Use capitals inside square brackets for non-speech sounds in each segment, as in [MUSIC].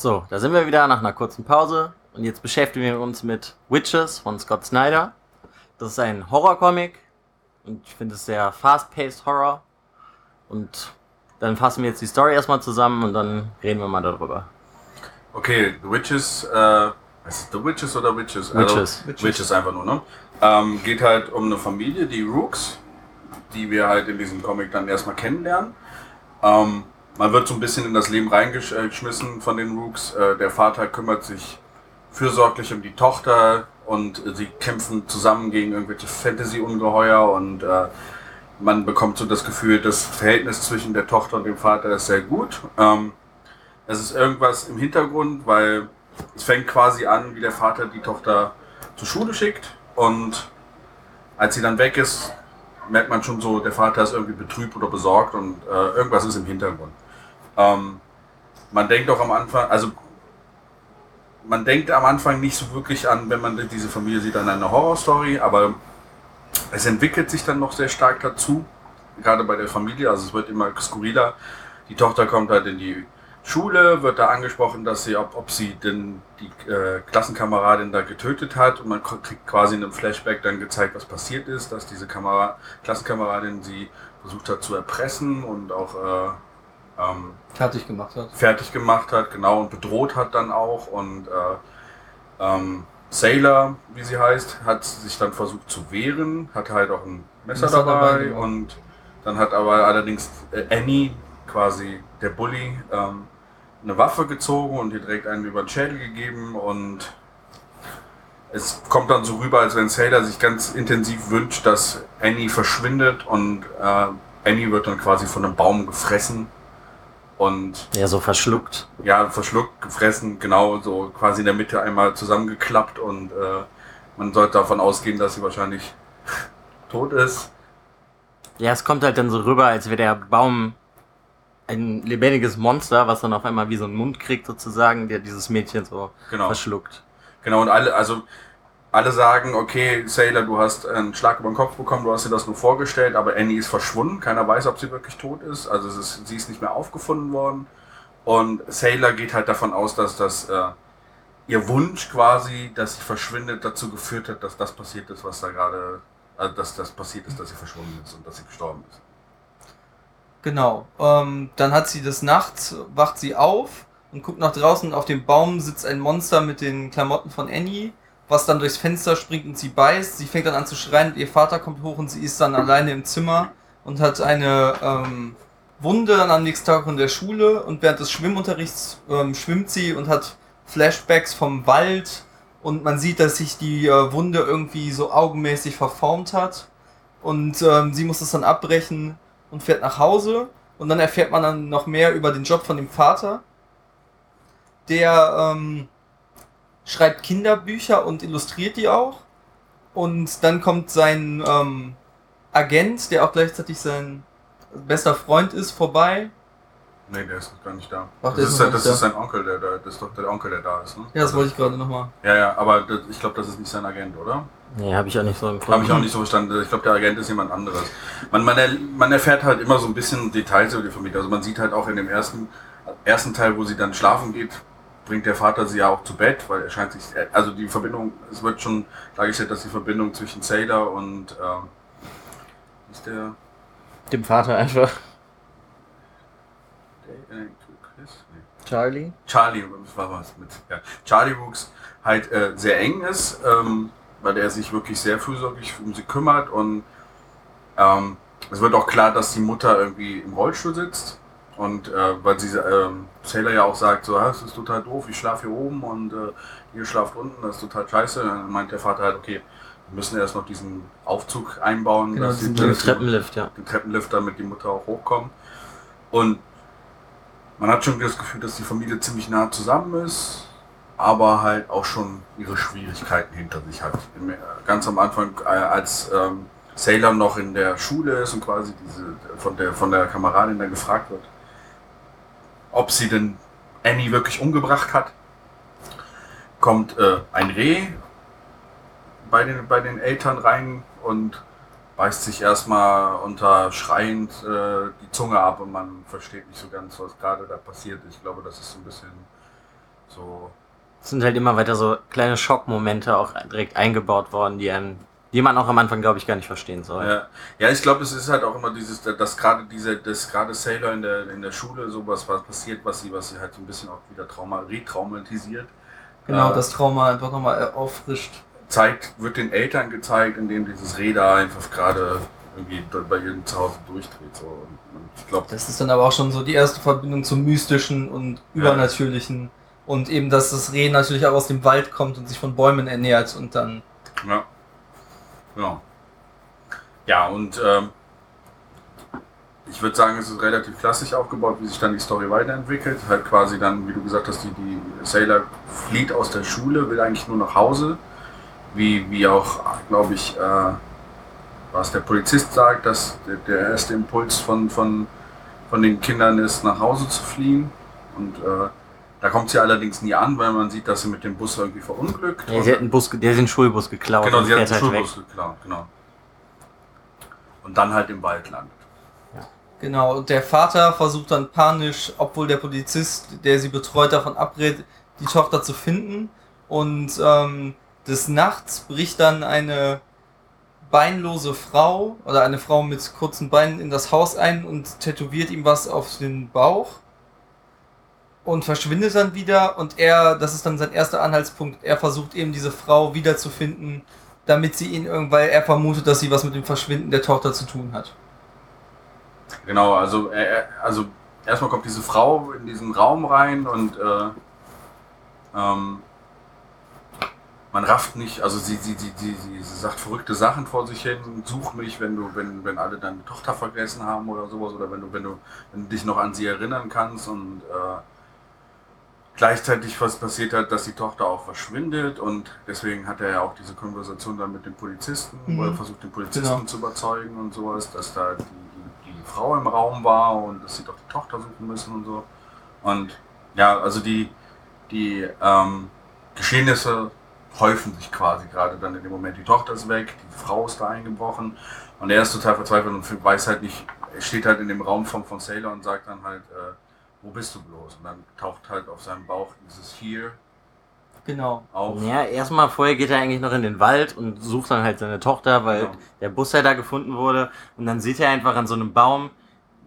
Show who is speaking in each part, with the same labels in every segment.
Speaker 1: So, da sind wir wieder nach einer kurzen Pause und jetzt beschäftigen wir uns mit Witches von Scott Snyder. Das ist ein Horrorcomic und ich finde es sehr fast-paced Horror. Und dann fassen wir jetzt die Story erstmal zusammen und dann reden wir mal darüber.
Speaker 2: Okay, The Witches, äh, ist es The Witches oder Witches?
Speaker 1: Witches.
Speaker 2: Also, Witches. einfach nur, ne? Ähm, geht halt um eine Familie, die Rooks, die wir halt in diesem Comic dann erstmal kennenlernen. Ähm, man wird so ein bisschen in das Leben reingeschmissen von den Rooks. Äh, der Vater kümmert sich fürsorglich um die Tochter und sie kämpfen zusammen gegen irgendwelche Fantasy-Ungeheuer und äh, man bekommt so das Gefühl, das Verhältnis zwischen der Tochter und dem Vater ist sehr gut. Ähm, es ist irgendwas im Hintergrund, weil es fängt quasi an, wie der Vater die Tochter zur Schule schickt und als sie dann weg ist, merkt man schon so, der Vater ist irgendwie betrübt oder besorgt und äh, irgendwas ist im Hintergrund. Ähm, man denkt auch am Anfang, also man denkt am Anfang nicht so wirklich an, wenn man diese Familie sieht, an eine Horrorstory, aber es entwickelt sich dann noch sehr stark dazu, gerade bei der Familie, also es wird immer skurriler. Die Tochter kommt halt in die Schule, wird da angesprochen, dass sie, ob, ob sie denn die äh, Klassenkameradin da getötet hat und man kriegt quasi in einem Flashback dann gezeigt, was passiert ist, dass diese Kamera Klassenkameradin sie versucht hat zu erpressen und auch äh, ähm,
Speaker 3: fertig gemacht hat.
Speaker 2: Fertig gemacht hat, genau, und bedroht hat dann auch und äh, ähm, Sailor, wie sie heißt, hat sich dann versucht zu wehren, hat halt auch ein Messer, Messer dabei, dabei genau. und dann hat aber allerdings äh, Annie, quasi der Bully, ähm, eine Waffe gezogen und ihr direkt einen über den Schädel gegeben und es kommt dann so rüber, als wenn Sailor sich ganz intensiv wünscht, dass Annie verschwindet und äh, Annie wird dann quasi von einem Baum gefressen und
Speaker 1: ja, so verschluckt.
Speaker 2: Ja, verschluckt, gefressen, genau, so quasi in der Mitte einmal zusammengeklappt und äh, man sollte davon ausgehen, dass sie wahrscheinlich [LAUGHS] tot ist.
Speaker 1: Ja, es kommt halt dann so rüber, als wäre der Baum ein lebendiges Monster, was dann auf einmal wie so einen Mund kriegt, sozusagen, der dieses Mädchen so genau. verschluckt.
Speaker 2: Genau, und alle, also alle sagen, okay, Sailor, du hast einen Schlag über den Kopf bekommen, du hast dir das nur vorgestellt, aber Annie ist verschwunden. Keiner weiß, ob sie wirklich tot ist. Also ist, sie ist nicht mehr aufgefunden worden. Und Sailor geht halt davon aus, dass das äh, ihr Wunsch quasi, dass sie verschwindet, dazu geführt hat, dass das passiert ist, was da gerade, also dass das passiert ist, dass sie verschwunden ist und dass sie gestorben ist.
Speaker 3: Genau. Ähm, dann hat sie des Nachts, wacht sie auf und guckt nach draußen. Auf dem Baum sitzt ein Monster mit den Klamotten von Annie was dann durchs Fenster springt und sie beißt. Sie fängt dann an zu schreien und ihr Vater kommt hoch und sie ist dann alleine im Zimmer und hat eine ähm, Wunde dann am nächsten Tag in der Schule und während des Schwimmunterrichts ähm, schwimmt sie und hat Flashbacks vom Wald und man sieht, dass sich die äh, Wunde irgendwie so augenmäßig verformt hat und ähm, sie muss es dann abbrechen und fährt nach Hause und dann erfährt man dann noch mehr über den Job von dem Vater, der ähm, schreibt Kinderbücher und illustriert die auch. Und dann kommt sein ähm, Agent, der auch gleichzeitig sein bester Freund ist, vorbei.
Speaker 2: Nee, der ist noch gar nicht da. Ach, das, ist, das ist, sein Onkel, der da, das ist doch der Onkel, der da ist, ne?
Speaker 3: Ja, das wollte ich gerade nochmal.
Speaker 2: Ja, ja, aber das, ich glaube, das ist nicht sein Agent, oder?
Speaker 1: Nee, habe ich auch nicht so
Speaker 2: empfunden. Habe ich auch nicht so verstanden. Ich glaube, der Agent ist jemand anderes. Man, man, man erfährt halt immer so ein bisschen Details über die Familie. Also man sieht halt auch in dem ersten, ersten Teil, wo sie dann schlafen geht, bringt der Vater sie ja auch zu Bett, weil er scheint sich, also die Verbindung, es wird schon dargestellt, dass die Verbindung zwischen Sailor und, ähm, ist der?
Speaker 1: Dem Vater einfach.
Speaker 3: Äh. Charlie?
Speaker 2: Charlie, was was mit, ja. Charlie Brooks halt äh, sehr eng ist, ähm, weil er sich wirklich sehr fürsorglich um sie kümmert und ähm, es wird auch klar, dass die Mutter irgendwie im Rollstuhl sitzt und äh, weil sie ähm, Sailor ja auch sagt, so, das ist total doof, ich schlafe hier oben und äh, ihr schlaft unten, das ist total scheiße. Dann meint der Vater halt, okay, wir müssen erst noch diesen Aufzug einbauen,
Speaker 1: genau, dass die, den Treppenlift, ja.
Speaker 2: Den Treppenlift, damit die Mutter auch hochkommt. Und man hat schon das Gefühl, dass die Familie ziemlich nah zusammen ist, aber halt auch schon ihre Schwierigkeiten hinter sich hat. Ganz am Anfang, äh, als ähm, Sailor noch in der Schule ist und quasi diese von der von der Kameradin dann gefragt wird, ob sie denn Annie wirklich umgebracht hat. Kommt äh, ein Reh bei den, bei den Eltern rein und beißt sich erstmal unter schreiend äh, die Zunge ab und man versteht nicht so ganz, was gerade da passiert. Ich glaube, das ist so ein bisschen So,
Speaker 1: Es sind halt immer weiter so kleine Schockmomente auch direkt eingebaut worden, die einem, die man auch am Anfang, glaube ich, gar nicht verstehen soll.
Speaker 2: ja, ja ich glaube, es ist halt auch immer dieses, dass gerade diese, dass gerade Sailor in der, in der Schule sowas was passiert, was sie, was sie halt so ein bisschen auch wieder trauma, retraumatisiert.
Speaker 3: Genau,
Speaker 2: Äh,
Speaker 3: das Trauma einfach nochmal auffrischt.
Speaker 2: zeigt, wird den Eltern gezeigt, indem dieses Reh da einfach gerade irgendwie dort bei ihrem Zuhause durchdreht. So. Und, und ich glaube,
Speaker 3: Das ist dann aber auch schon so die erste Verbindung zum Mystischen und Übernatürlichen. Und eben, dass das Reh natürlich auch aus dem Wald kommt und sich von Bäumen ernährt und dann.
Speaker 2: ja. Ja. Ja, und ähm, ich würde sagen, es ist relativ klassisch aufgebaut, wie sich dann die Story weiterentwickelt. Halt quasi dann, wie du gesagt hast, die, die Sailor flieht aus der Schule, will eigentlich nur nach Hause. Wie, wie auch, glaube ich, äh, was der Polizist sagt, dass der, der erste Impuls von, von, von den Kindern ist, nach Hause zu fliehen. Und äh, da kommt sie allerdings nie an, weil man sieht, dass sie mit dem Bus irgendwie verunglückt.
Speaker 1: Ja, sie hat einen Bus, der hat den Schulbus geklaut
Speaker 2: genau,
Speaker 1: und
Speaker 2: sie hat den
Speaker 1: halt weg.
Speaker 2: Schulbus geklaut, genau. Und dann halt im Wald landet.
Speaker 3: Genau, und der Vater versucht dann panisch, obwohl der Polizist, der sie betreut, davon abrät, die Tochter zu finden. Und ähm, des Nachts bricht dann eine beinlose Frau oder eine Frau mit kurzen Beinen in das Haus ein und tätowiert ihm was auf den Bauch und verschwindet dann wieder und er, das ist dann sein erster Anhaltspunkt, er versucht eben diese Frau wiederzufinden, damit sie ihn irgendwann, weil er vermutet, dass sie was mit dem Verschwinden der Tochter zu tun hat.
Speaker 2: Genau, also, er, er- also erstmal kommt diese Frau in diesen Raum rein und äh, ähm, man rafft nicht, also sie, sie, sie, sie, sie, sie sagt verrückte Sachen vor sich hin, such mich, wenn du, wenn, wenn alle deine Tochter vergessen haben oder sowas, oder wenn du, wenn du, wenn du dich noch an sie erinnern kannst und äh, gleichzeitig was passiert hat, dass die Tochter auch verschwindet und deswegen hat er ja auch diese Konversation dann mit dem Polizisten, wo er
Speaker 3: Mhm.
Speaker 2: versucht den Polizisten
Speaker 3: Genau.
Speaker 2: zu überzeugen und sowas, dass da die, die, die Frau im Raum war und dass sie doch die Tochter suchen müssen und so. Und ja, also die, die ähm, Geschehnisse häufen sich quasi gerade dann in dem Moment. Die Tochter ist weg, die Frau ist da eingebrochen und er ist total verzweifelt und weiß halt nicht, er steht halt in dem Raum von, von Sailor und sagt dann halt, äh, wo bist du bloß? Und dann taucht halt auf seinem Bauch dieses Here
Speaker 3: Genau.
Speaker 2: auf.
Speaker 1: Ja, erstmal vorher geht er eigentlich noch in den Wald und sucht dann halt seine Tochter, weil
Speaker 2: Genau.
Speaker 1: der Bus ja da gefunden wurde. Und dann sieht er einfach an so einem Baum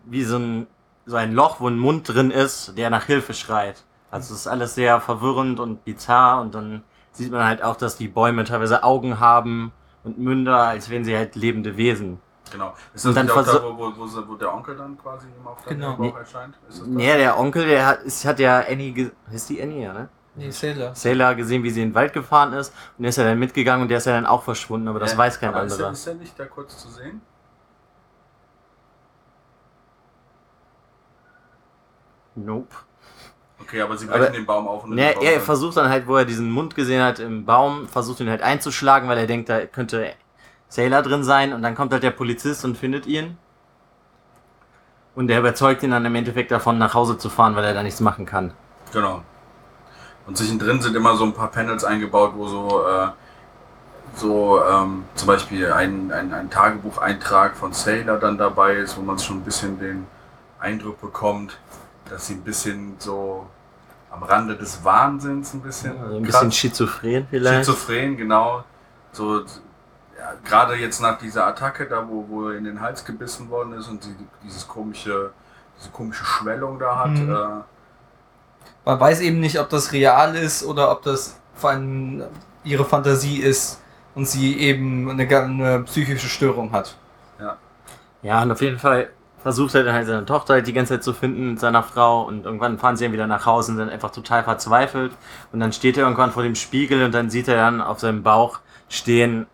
Speaker 1: wie so ein, so ein Loch, wo ein Mund drin ist, der nach Hilfe schreit. Also es ist alles sehr verwirrend und bizarr und dann sieht man halt auch, dass die Bäume teilweise Augen haben und Münder, als wären sie halt lebende Wesen.
Speaker 2: Genau. Ist
Speaker 1: Und
Speaker 2: das
Speaker 1: dann
Speaker 2: auch da, wo, wo, wo, wo der Onkel dann quasi ihm auf der
Speaker 3: Genau.
Speaker 2: Bauch erscheint? Ist?
Speaker 1: Ja, der Onkel, der hat, ist, hat ja Annie, ist die Annie, ja, ne?
Speaker 3: Nee, Sailor.
Speaker 1: Sailor gesehen, wie sie in den Wald gefahren ist und der ist ja dann mitgegangen und der ist ja dann auch verschwunden, aber das
Speaker 2: Äh,
Speaker 1: weiß kein
Speaker 2: aber Ist
Speaker 1: anderer.
Speaker 2: er, ist er nicht da kurz zu sehen?
Speaker 1: Nope.
Speaker 2: Okay, aber sie brechen
Speaker 1: Aber-
Speaker 2: den Baum auf und
Speaker 1: Ne,
Speaker 2: den Baum
Speaker 1: er
Speaker 2: dann-
Speaker 1: versucht dann halt, wo er diesen Mund gesehen hat im Baum, versucht ihn halt einzuschlagen, weil er denkt, da könnte Sailor drin sein und dann kommt halt der Polizist und findet ihn. Und der überzeugt ihn dann im Endeffekt davon, nach Hause zu fahren, weil er da nichts machen kann.
Speaker 2: Genau. Und zwischendrin sind immer so ein paar Panels eingebaut, wo so, äh, so ähm, zum Beispiel ein, ein, ein Tagebucheintrag von Sailor dann dabei ist, wo man schon ein bisschen den Eindruck bekommt, dass sie ein bisschen so am Rande des Wahnsinns ein bisschen.
Speaker 1: Also ein bisschen schizophren vielleicht.
Speaker 2: Schizophren, genau. So, gerade jetzt nach dieser Attacke, da wo, wo er in den Hals gebissen worden ist und sie dieses komische, diese komische Schwellung da hat.
Speaker 3: Mhm.
Speaker 2: Äh,
Speaker 3: Man weiß eben nicht, ob das real ist oder ob das vor allem ihre Fantasie ist und sie eben eine, eine psychische Störung hat.
Speaker 1: Ja, und auf jeden Fall versucht er dann halt seine Tochter halt die ganze Zeit zu finden mit seiner Frau und irgendwann fahren sie dann wieder nach Hause und sind einfach total verzweifelt und dann steht er irgendwann vor dem Spiegel und dann sieht er dann auf seinem Bauch stehen,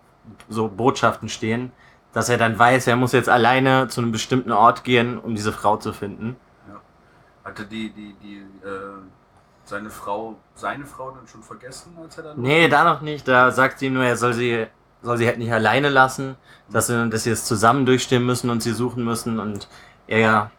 Speaker 1: so Botschaften stehen, dass er dann weiß, er muss jetzt alleine zu einem bestimmten Ort gehen, um diese Frau zu finden.
Speaker 2: hatte die, die, die, äh, seine Frau, seine Frau dann schon vergessen, als er dann.
Speaker 1: Nee, da noch nicht, da sagt sie ihm nur, er soll sie, soll sie halt nicht alleine lassen, dass sie, dass sie es zusammen durchstehen müssen und sie suchen müssen und er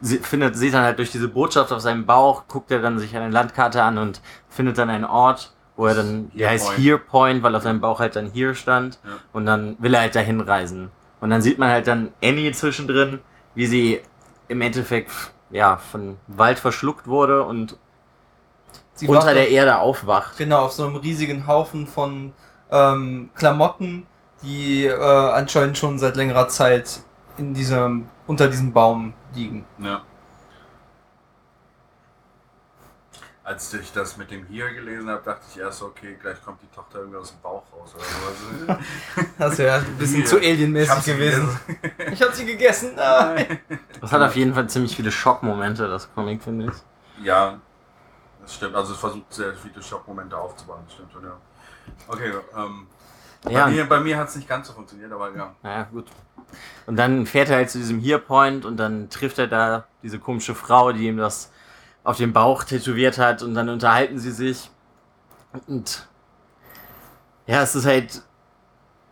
Speaker 1: sie findet, sieht dann halt durch diese Botschaft auf seinem Bauch, guckt er dann sich eine Landkarte an und findet dann einen Ort, wo er dann, der
Speaker 2: Here
Speaker 1: heißt
Speaker 2: Point.
Speaker 1: Here Point, weil auf seinem Bauch halt dann Here stand
Speaker 2: Ja.
Speaker 1: und dann will er halt dahin reisen. Und dann sieht man halt dann Annie zwischendrin, wie sie im Endeffekt ja von Wald verschluckt wurde und
Speaker 3: sie
Speaker 1: unter der
Speaker 3: auf-
Speaker 1: Erde aufwacht.
Speaker 3: Genau, auf so einem riesigen Haufen von ähm, Klamotten, die äh, anscheinend schon seit längerer Zeit in diesem, unter diesem Baum liegen.
Speaker 2: Ja. Als ich das mit dem hier gelesen habe, dachte ich erst, okay, gleich kommt die Tochter irgendwie aus dem Bauch raus oder sowas. [LAUGHS]
Speaker 3: Das wäre ein bisschen
Speaker 2: Hier.
Speaker 3: zu
Speaker 2: Ich
Speaker 3: alienmäßig
Speaker 2: hab's
Speaker 3: gewesen. Ich habe sie gegessen. Nein. [LAUGHS]
Speaker 1: Das hat auf jeden Fall ziemlich viele Schockmomente, das Comic, finde ich.
Speaker 2: Ja, das stimmt. Also es versucht sehr viele Schockmomente aufzubauen, das stimmt schon, ja. Okay, ähm,
Speaker 1: Ja,
Speaker 2: bei mir, bei mir hat es nicht ganz so funktioniert, aber ja.
Speaker 1: naja, gut. Und dann fährt er halt zu diesem Here-Point und dann trifft er da diese komische Frau, die ihm das auf dem Bauch tätowiert hat und dann unterhalten sie sich. Und ja, es ist halt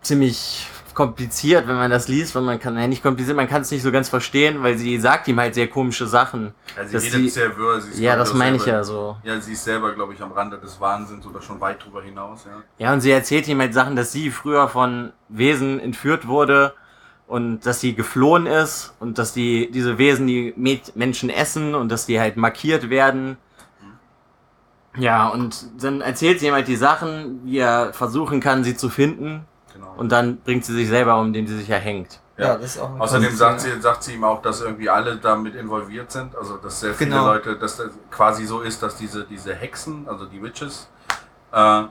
Speaker 1: ziemlich kompliziert, wenn man das liest, weil man kann, ja nicht kompliziert, man kann es nicht so ganz verstehen, weil sie sagt ihm halt sehr komische Sachen.
Speaker 2: ja sie redet
Speaker 1: sie- Ja, das meine ich ja so.
Speaker 2: Ja, sie ist selber, glaube ich, am Rande des Wahnsinns oder schon weit drüber hinaus, ja.
Speaker 1: Ja, und sie erzählt ihm halt Sachen, dass sie früher von Wesen entführt wurde und dass sie geflohen ist und dass die, diese Wesen die Met Menschen essen und dass die halt markiert werden. Ja, und dann erzählt sie ihm halt die Sachen, wie er versuchen kann, sie zu finden.
Speaker 2: Genau.
Speaker 1: Und dann bringt sie sich selber um, indem sie sich erhängt.
Speaker 2: Ja.
Speaker 3: Ja, das ist auch eine
Speaker 2: Außerdem sagt sie, sagt sie ihm auch, dass irgendwie alle damit involviert sind. Also dass sehr viele
Speaker 3: Genau.
Speaker 2: Leute, dass das quasi so ist, dass diese, diese Hexen, also die Witches, äh,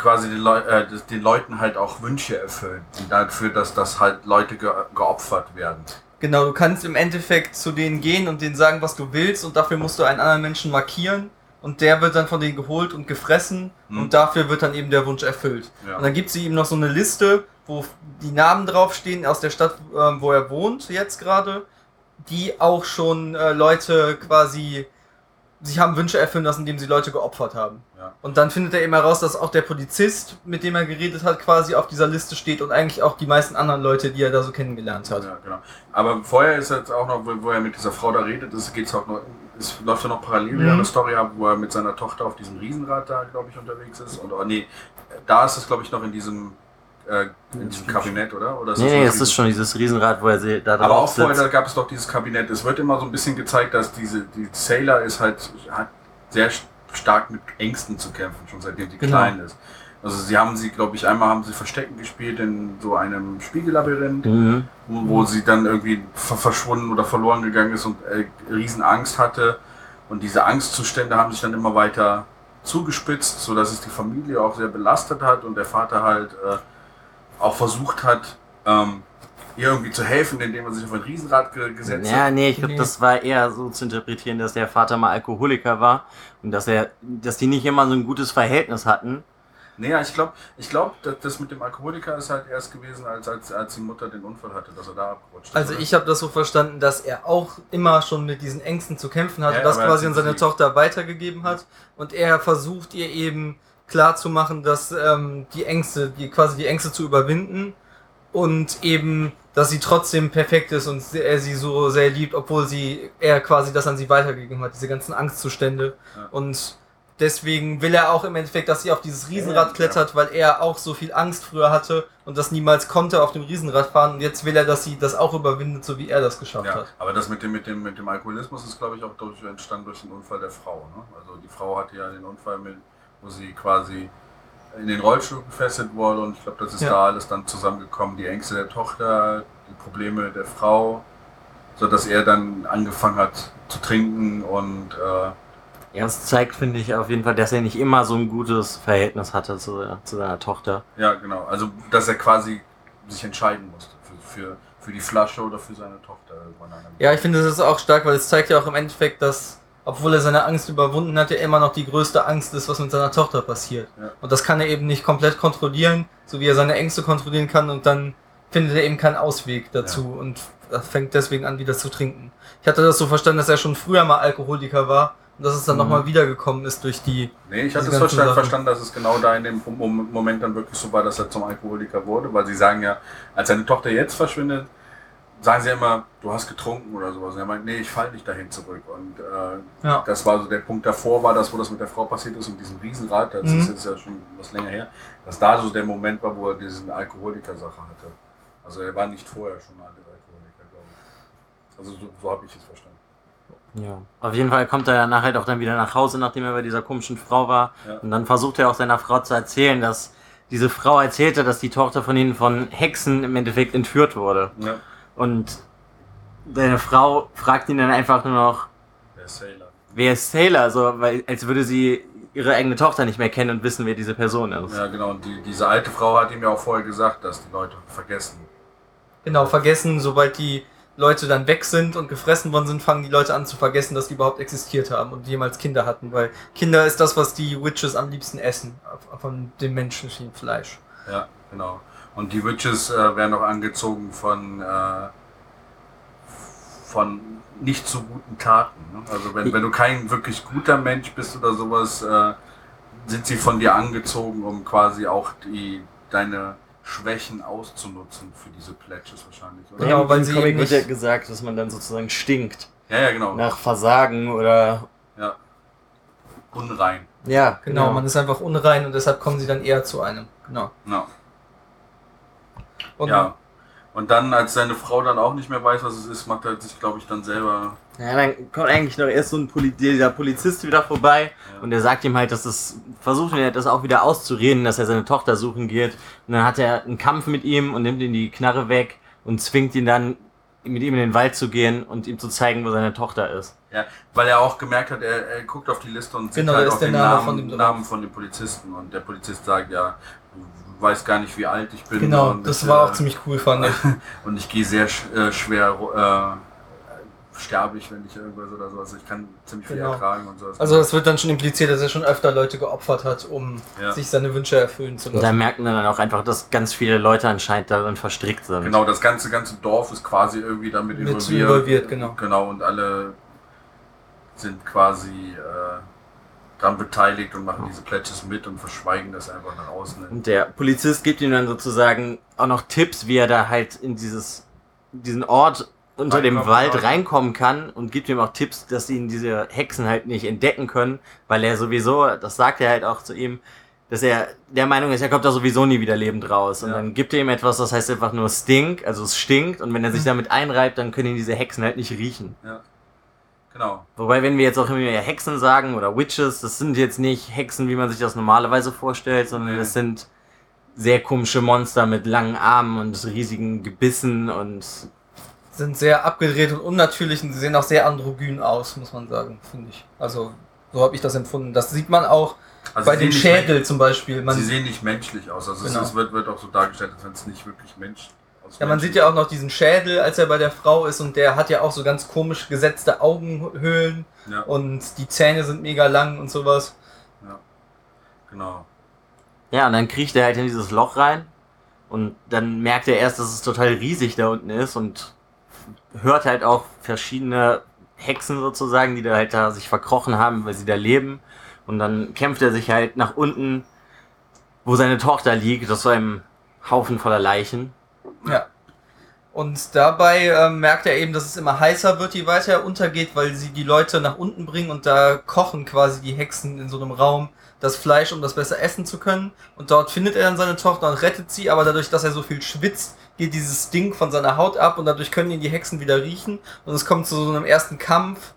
Speaker 2: quasi den, Leu äh, den Leuten halt auch Wünsche erfüllen. Und dafür, dass das halt Leute ge geopfert werden.
Speaker 3: Genau, du kannst im Endeffekt zu denen gehen und denen sagen, was du willst und dafür musst du einen anderen Menschen markieren und der wird dann von denen geholt und gefressen
Speaker 2: Hm.
Speaker 3: und dafür wird dann eben der Wunsch erfüllt.
Speaker 2: Ja.
Speaker 3: Und dann gibt sie ihm noch so eine Liste, wo die Namen draufstehen aus der Stadt, ähm, wo er wohnt jetzt gerade, die auch schon äh, Leute quasi sich haben Wünsche erfüllen lassen, indem sie Leute geopfert haben.
Speaker 2: Ja.
Speaker 3: Und dann findet er eben heraus, dass auch der Polizist, mit dem er geredet hat, quasi auf dieser Liste steht und eigentlich auch die meisten anderen Leute, die er da so kennengelernt hat.
Speaker 2: Ja, genau. Aber vorher ist jetzt auch noch, wo, er mit dieser Frau da redet, es geht's auch noch, es läuft ja noch parallel
Speaker 3: Mhm.
Speaker 2: eine Story ab, wo er mit seiner Tochter auf diesem Riesenrad da, glaube ich, unterwegs ist. Und oh, nee, da ist es, glaube ich, noch in diesem, äh, in diesem Kabinett, oder? oder
Speaker 1: Nee,
Speaker 2: das
Speaker 1: nee,
Speaker 2: dieses-
Speaker 1: ist schon dieses Riesenrad, wo er sie da
Speaker 2: Aber
Speaker 1: drauf
Speaker 2: auch vorher
Speaker 1: sitzt.
Speaker 2: da gab es doch dieses Kabinett. Es wird immer so ein bisschen gezeigt, dass diese die Sailor ist halt hat sehr st- stark mit Ängsten zu kämpfen, schon seitdem sie
Speaker 3: Genau.
Speaker 2: klein ist. Also sie haben sie, glaube ich, einmal haben sie Verstecken gespielt in so einem Spiegellabyrinth,
Speaker 1: Mhm.
Speaker 2: wo, wo sie dann irgendwie ver verschwunden oder verloren gegangen ist und äh, riesen Angst hatte. Und diese Angstzustände haben sich dann immer weiter zugespitzt, sodass es die Familie auch sehr belastet hat und der Vater halt äh, auch versucht hat, ähm, ihr irgendwie zu helfen, indem er sich auf ein Riesenrad ge gesetzt
Speaker 1: Ja,
Speaker 2: hat.
Speaker 1: nee, ich glaube,
Speaker 3: Nee.
Speaker 1: das war eher so zu interpretieren, dass der Vater mal Alkoholiker war und dass er, dass die nicht immer so ein gutes Verhältnis hatten.
Speaker 2: Nee, ja, ich glaube, ich glaub, dass das mit dem Alkoholiker ist halt erst gewesen, als, als, als die Mutter den Unfall hatte, dass er da abgerutscht ist.
Speaker 3: Also
Speaker 2: oder?
Speaker 3: ich habe das so verstanden, dass er auch immer schon mit diesen Ängsten zu kämpfen hat
Speaker 2: Ja,
Speaker 3: und das quasi an seine. Tochter weitergegeben hat und er versucht ihr eben klar zu machen, dass ähm, die Ängste, die quasi die Ängste zu überwinden und eben, dass sie trotzdem perfekt ist und er sie so sehr liebt, obwohl sie er quasi das an sie weitergegeben hat, diese ganzen Angstzustände
Speaker 2: Ja.
Speaker 3: und Deswegen will er auch im Endeffekt, dass sie auf dieses Riesenrad klettert, weil er auch so viel Angst früher hatte und das niemals konnte auf dem Riesenrad fahren. Und jetzt will er, dass sie das auch überwindet, so wie er das geschafft
Speaker 2: Ja,
Speaker 3: hat.
Speaker 2: aber das mit dem, mit dem, mit dem Alkoholismus ist, glaube ich, auch durch, entstanden durch den Unfall der Frau. Ne? Also die Frau hatte ja den Unfall, mit, wo sie quasi in den Rollstuhl gefesselt wurde und ich glaube, das ist
Speaker 3: Ja.
Speaker 2: da alles dann zusammengekommen. Die Ängste der Tochter, die Probleme der Frau, sodass er dann angefangen hat zu trinken und äh,
Speaker 1: Ja, das zeigt, finde ich, auf jeden Fall, dass er nicht immer so ein gutes Verhältnis hatte zu, zu seiner Tochter.
Speaker 2: ja, genau. Also, dass er quasi sich entscheiden musste für, für, für die Flasche oder für seine Tochter. irgendwann
Speaker 3: Ja, ich finde, das ist auch stark, weil es zeigt ja auch im Endeffekt, dass, obwohl er seine Angst überwunden hat, er immer noch die größte Angst ist, was mit seiner Tochter passiert.
Speaker 2: Ja.
Speaker 3: Und das kann er eben nicht komplett kontrollieren, so wie er seine Ängste kontrollieren kann und dann findet er eben keinen Ausweg dazu und fängt deswegen an, wieder zu trinken. Ich hatte das so verstanden, dass er schon früher mal Alkoholiker war und dass es dann
Speaker 1: Mhm.
Speaker 3: nochmal wiedergekommen ist durch die.
Speaker 2: Nee, ich hatte es verstanden, verstanden, dass es genau da in dem Mom- Moment dann wirklich so war, dass er zum Alkoholiker wurde, weil sie sagen ja, als seine Tochter jetzt verschwindet, sagen sie immer, du hast getrunken oder sowas. Und er meint, nee, ich falle nicht dahin zurück. Und äh,
Speaker 3: Ja.
Speaker 2: das war so der Punkt davor, war das, wo das mit der Frau passiert ist und diesem Riesenrad, das
Speaker 3: Mhm.
Speaker 2: ist jetzt ja schon was länger her, dass da so der Moment war, wo er diesen Alkoholiker-Sache hatte. Also er war nicht vorher schon ein Alkoholiker, glaube ich. Also so, so habe ich es verstanden.
Speaker 1: Ja. Auf jeden Fall kommt er ja nachher auch dann wieder nach Hause, nachdem er bei dieser komischen Frau war.
Speaker 2: Ja.
Speaker 1: Und dann versucht er auch seiner Frau zu erzählen, dass diese Frau erzählte, dass die Tochter von ihnen von Hexen im Endeffekt entführt wurde.
Speaker 2: Ja.
Speaker 1: Und seine Frau fragt ihn dann einfach nur noch,
Speaker 2: Der Sailor.
Speaker 1: wer ist Taylor? So, weil, als würde sie ihre eigene Tochter nicht mehr kennen und wissen, wer diese Person ist.
Speaker 2: Ja, genau. Und die, diese alte Frau hat ihm ja auch vorher gesagt, dass die Leute vergessen.
Speaker 3: Genau, vergessen, sobald die Leute dann weg sind und gefressen worden sind, fangen die Leute an zu vergessen, dass die überhaupt existiert haben und jemals Kinder hatten, weil Kinder ist das, was die Witches am liebsten essen, von dem menschlichen Fleisch.
Speaker 2: Ja, genau. Und die Witches äh, werden auch angezogen von, äh, von nicht so guten Taten. Ne? Also wenn, wenn du kein wirklich guter Mensch bist oder sowas, äh, sind sie von dir angezogen, um quasi auch die, deine Schwächen auszunutzen für diese Pledges wahrscheinlich, oder?
Speaker 3: Genau,
Speaker 1: Ja,
Speaker 3: weil
Speaker 1: im
Speaker 3: sie
Speaker 1: Comic wird ja
Speaker 3: nicht-
Speaker 1: gesagt, dass man dann sozusagen stinkt.
Speaker 2: Ja, ja, genau.
Speaker 1: Nach Versagen oder.
Speaker 2: Ja. Unrein.
Speaker 1: Ja,
Speaker 3: Genau, man ist einfach unrein und deshalb kommen sie dann eher zu einem. Genau.
Speaker 2: Ja.
Speaker 3: Und
Speaker 2: ja. Und dann, als seine Frau dann auch nicht mehr weiß, was es ist, macht er sich, glaube ich, dann selber.
Speaker 1: Ja, dann kommt eigentlich noch erst so ein Poli dieser Polizist wieder vorbei
Speaker 2: Ja.
Speaker 1: und der sagt ihm halt, dass das versucht er das auch wieder auszureden, dass er seine Tochter suchen geht. Und dann hat er einen Kampf mit ihm und nimmt ihm die Knarre weg und zwingt ihn dann mit ihm in den Wald zu gehen und ihm zu zeigen, wo seine Tochter ist.
Speaker 2: Ja, weil er auch gemerkt hat, er, er guckt auf die Liste und sieht
Speaker 3: Genau,
Speaker 2: halt
Speaker 3: der
Speaker 2: den
Speaker 3: Name
Speaker 2: Namen,
Speaker 3: von dem.
Speaker 2: Namen von dem Polizisten und der Polizist sagt, ja, du weißt gar nicht, wie alt ich bin.
Speaker 3: genau,
Speaker 2: und
Speaker 3: das war
Speaker 2: äh,
Speaker 3: auch ziemlich cool, fand ich. [LAUGHS]
Speaker 2: Und ich gehe sehr sch äh, schwer äh, sterblich, wenn ich irgendwas oder so. Also ich kann ziemlich viel
Speaker 3: Genau.
Speaker 2: ertragen und so.
Speaker 3: Also es wird dann schon impliziert, dass er schon öfter Leute geopfert hat, um
Speaker 2: Ja.
Speaker 3: sich seine Wünsche erfüllen zu
Speaker 1: Und da
Speaker 3: lassen.
Speaker 1: merken wir dann auch einfach, dass ganz viele Leute anscheinend darin verstrickt sind.
Speaker 2: Genau, das ganze, ganze Dorf ist quasi irgendwie damit
Speaker 3: Mit
Speaker 2: involviert.
Speaker 3: involviert, genau.
Speaker 2: Genau, und alle sind quasi äh, daran beteiligt und machen diese Pledges mit und verschweigen das einfach nach außen.
Speaker 1: Und der Polizist gibt ihm dann sozusagen auch noch Tipps, wie er da halt in dieses, diesen Ort unter dem Wald
Speaker 2: kann.
Speaker 1: reinkommen kann und gibt ihm auch Tipps, dass ihn diese Hexen halt nicht entdecken können, weil er sowieso, das sagt er halt auch zu ihm, dass er der Meinung ist, er kommt da sowieso nie wieder lebend raus. Und
Speaker 2: Ja.
Speaker 1: dann gibt er ihm etwas, das heißt einfach nur Stink, also es stinkt. Und wenn er sich damit einreibt, dann können ihn diese Hexen halt nicht riechen.
Speaker 2: Ja. Genau.
Speaker 1: Wobei, wenn wir jetzt auch immer mehr Hexen sagen oder Witches, das sind jetzt nicht Hexen, wie man sich das normalerweise vorstellt, sondern
Speaker 2: Nee.
Speaker 1: das sind sehr komische Monster mit langen Armen und riesigen Gebissen und
Speaker 3: Sind sehr abgedreht und unnatürlich und sie sehen auch sehr androgyn aus, muss man sagen, finde ich. Also so habe ich das empfunden. Das sieht man auch
Speaker 2: Also
Speaker 3: bei
Speaker 2: sehen
Speaker 3: Schädel zum Beispiel. Man,
Speaker 2: sie sehen nicht menschlich aus. Also
Speaker 3: Genau.
Speaker 2: es, wird, wird auch so dargestellt, als wenn es nicht wirklich Mensch aus
Speaker 3: ja, man sieht ja auch noch diesen Schädel, als er bei der Frau ist und der hat ja auch so ganz komisch gesetzte Augenhöhlen
Speaker 2: Ja,
Speaker 3: und die Zähne sind mega lang und sowas.
Speaker 2: genau.
Speaker 1: ja, und dann kriecht er halt in dieses Loch rein und dann merkt er erst, dass es total riesig da unten ist und hört halt auch verschiedene Hexen sozusagen, die da halt da sich verkrochen haben, weil sie da leben. Und dann kämpft er sich halt nach unten, wo seine Tochter liegt, aus so einem Haufen voller Leichen.
Speaker 3: Ja. Und dabei ähm, merkt er eben, dass es immer heißer wird, je weiter er untergeht, weil sie die Leute nach unten bringen und da kochen quasi die Hexen in so einem Raum das Fleisch, um das besser essen zu können. Und dort findet er dann seine Tochter und rettet sie, aber dadurch, dass er so viel schwitzt, geht dieses Ding von seiner Haut ab und dadurch können ihn die Hexen wieder riechen. Und es kommt zu so einem ersten Kampf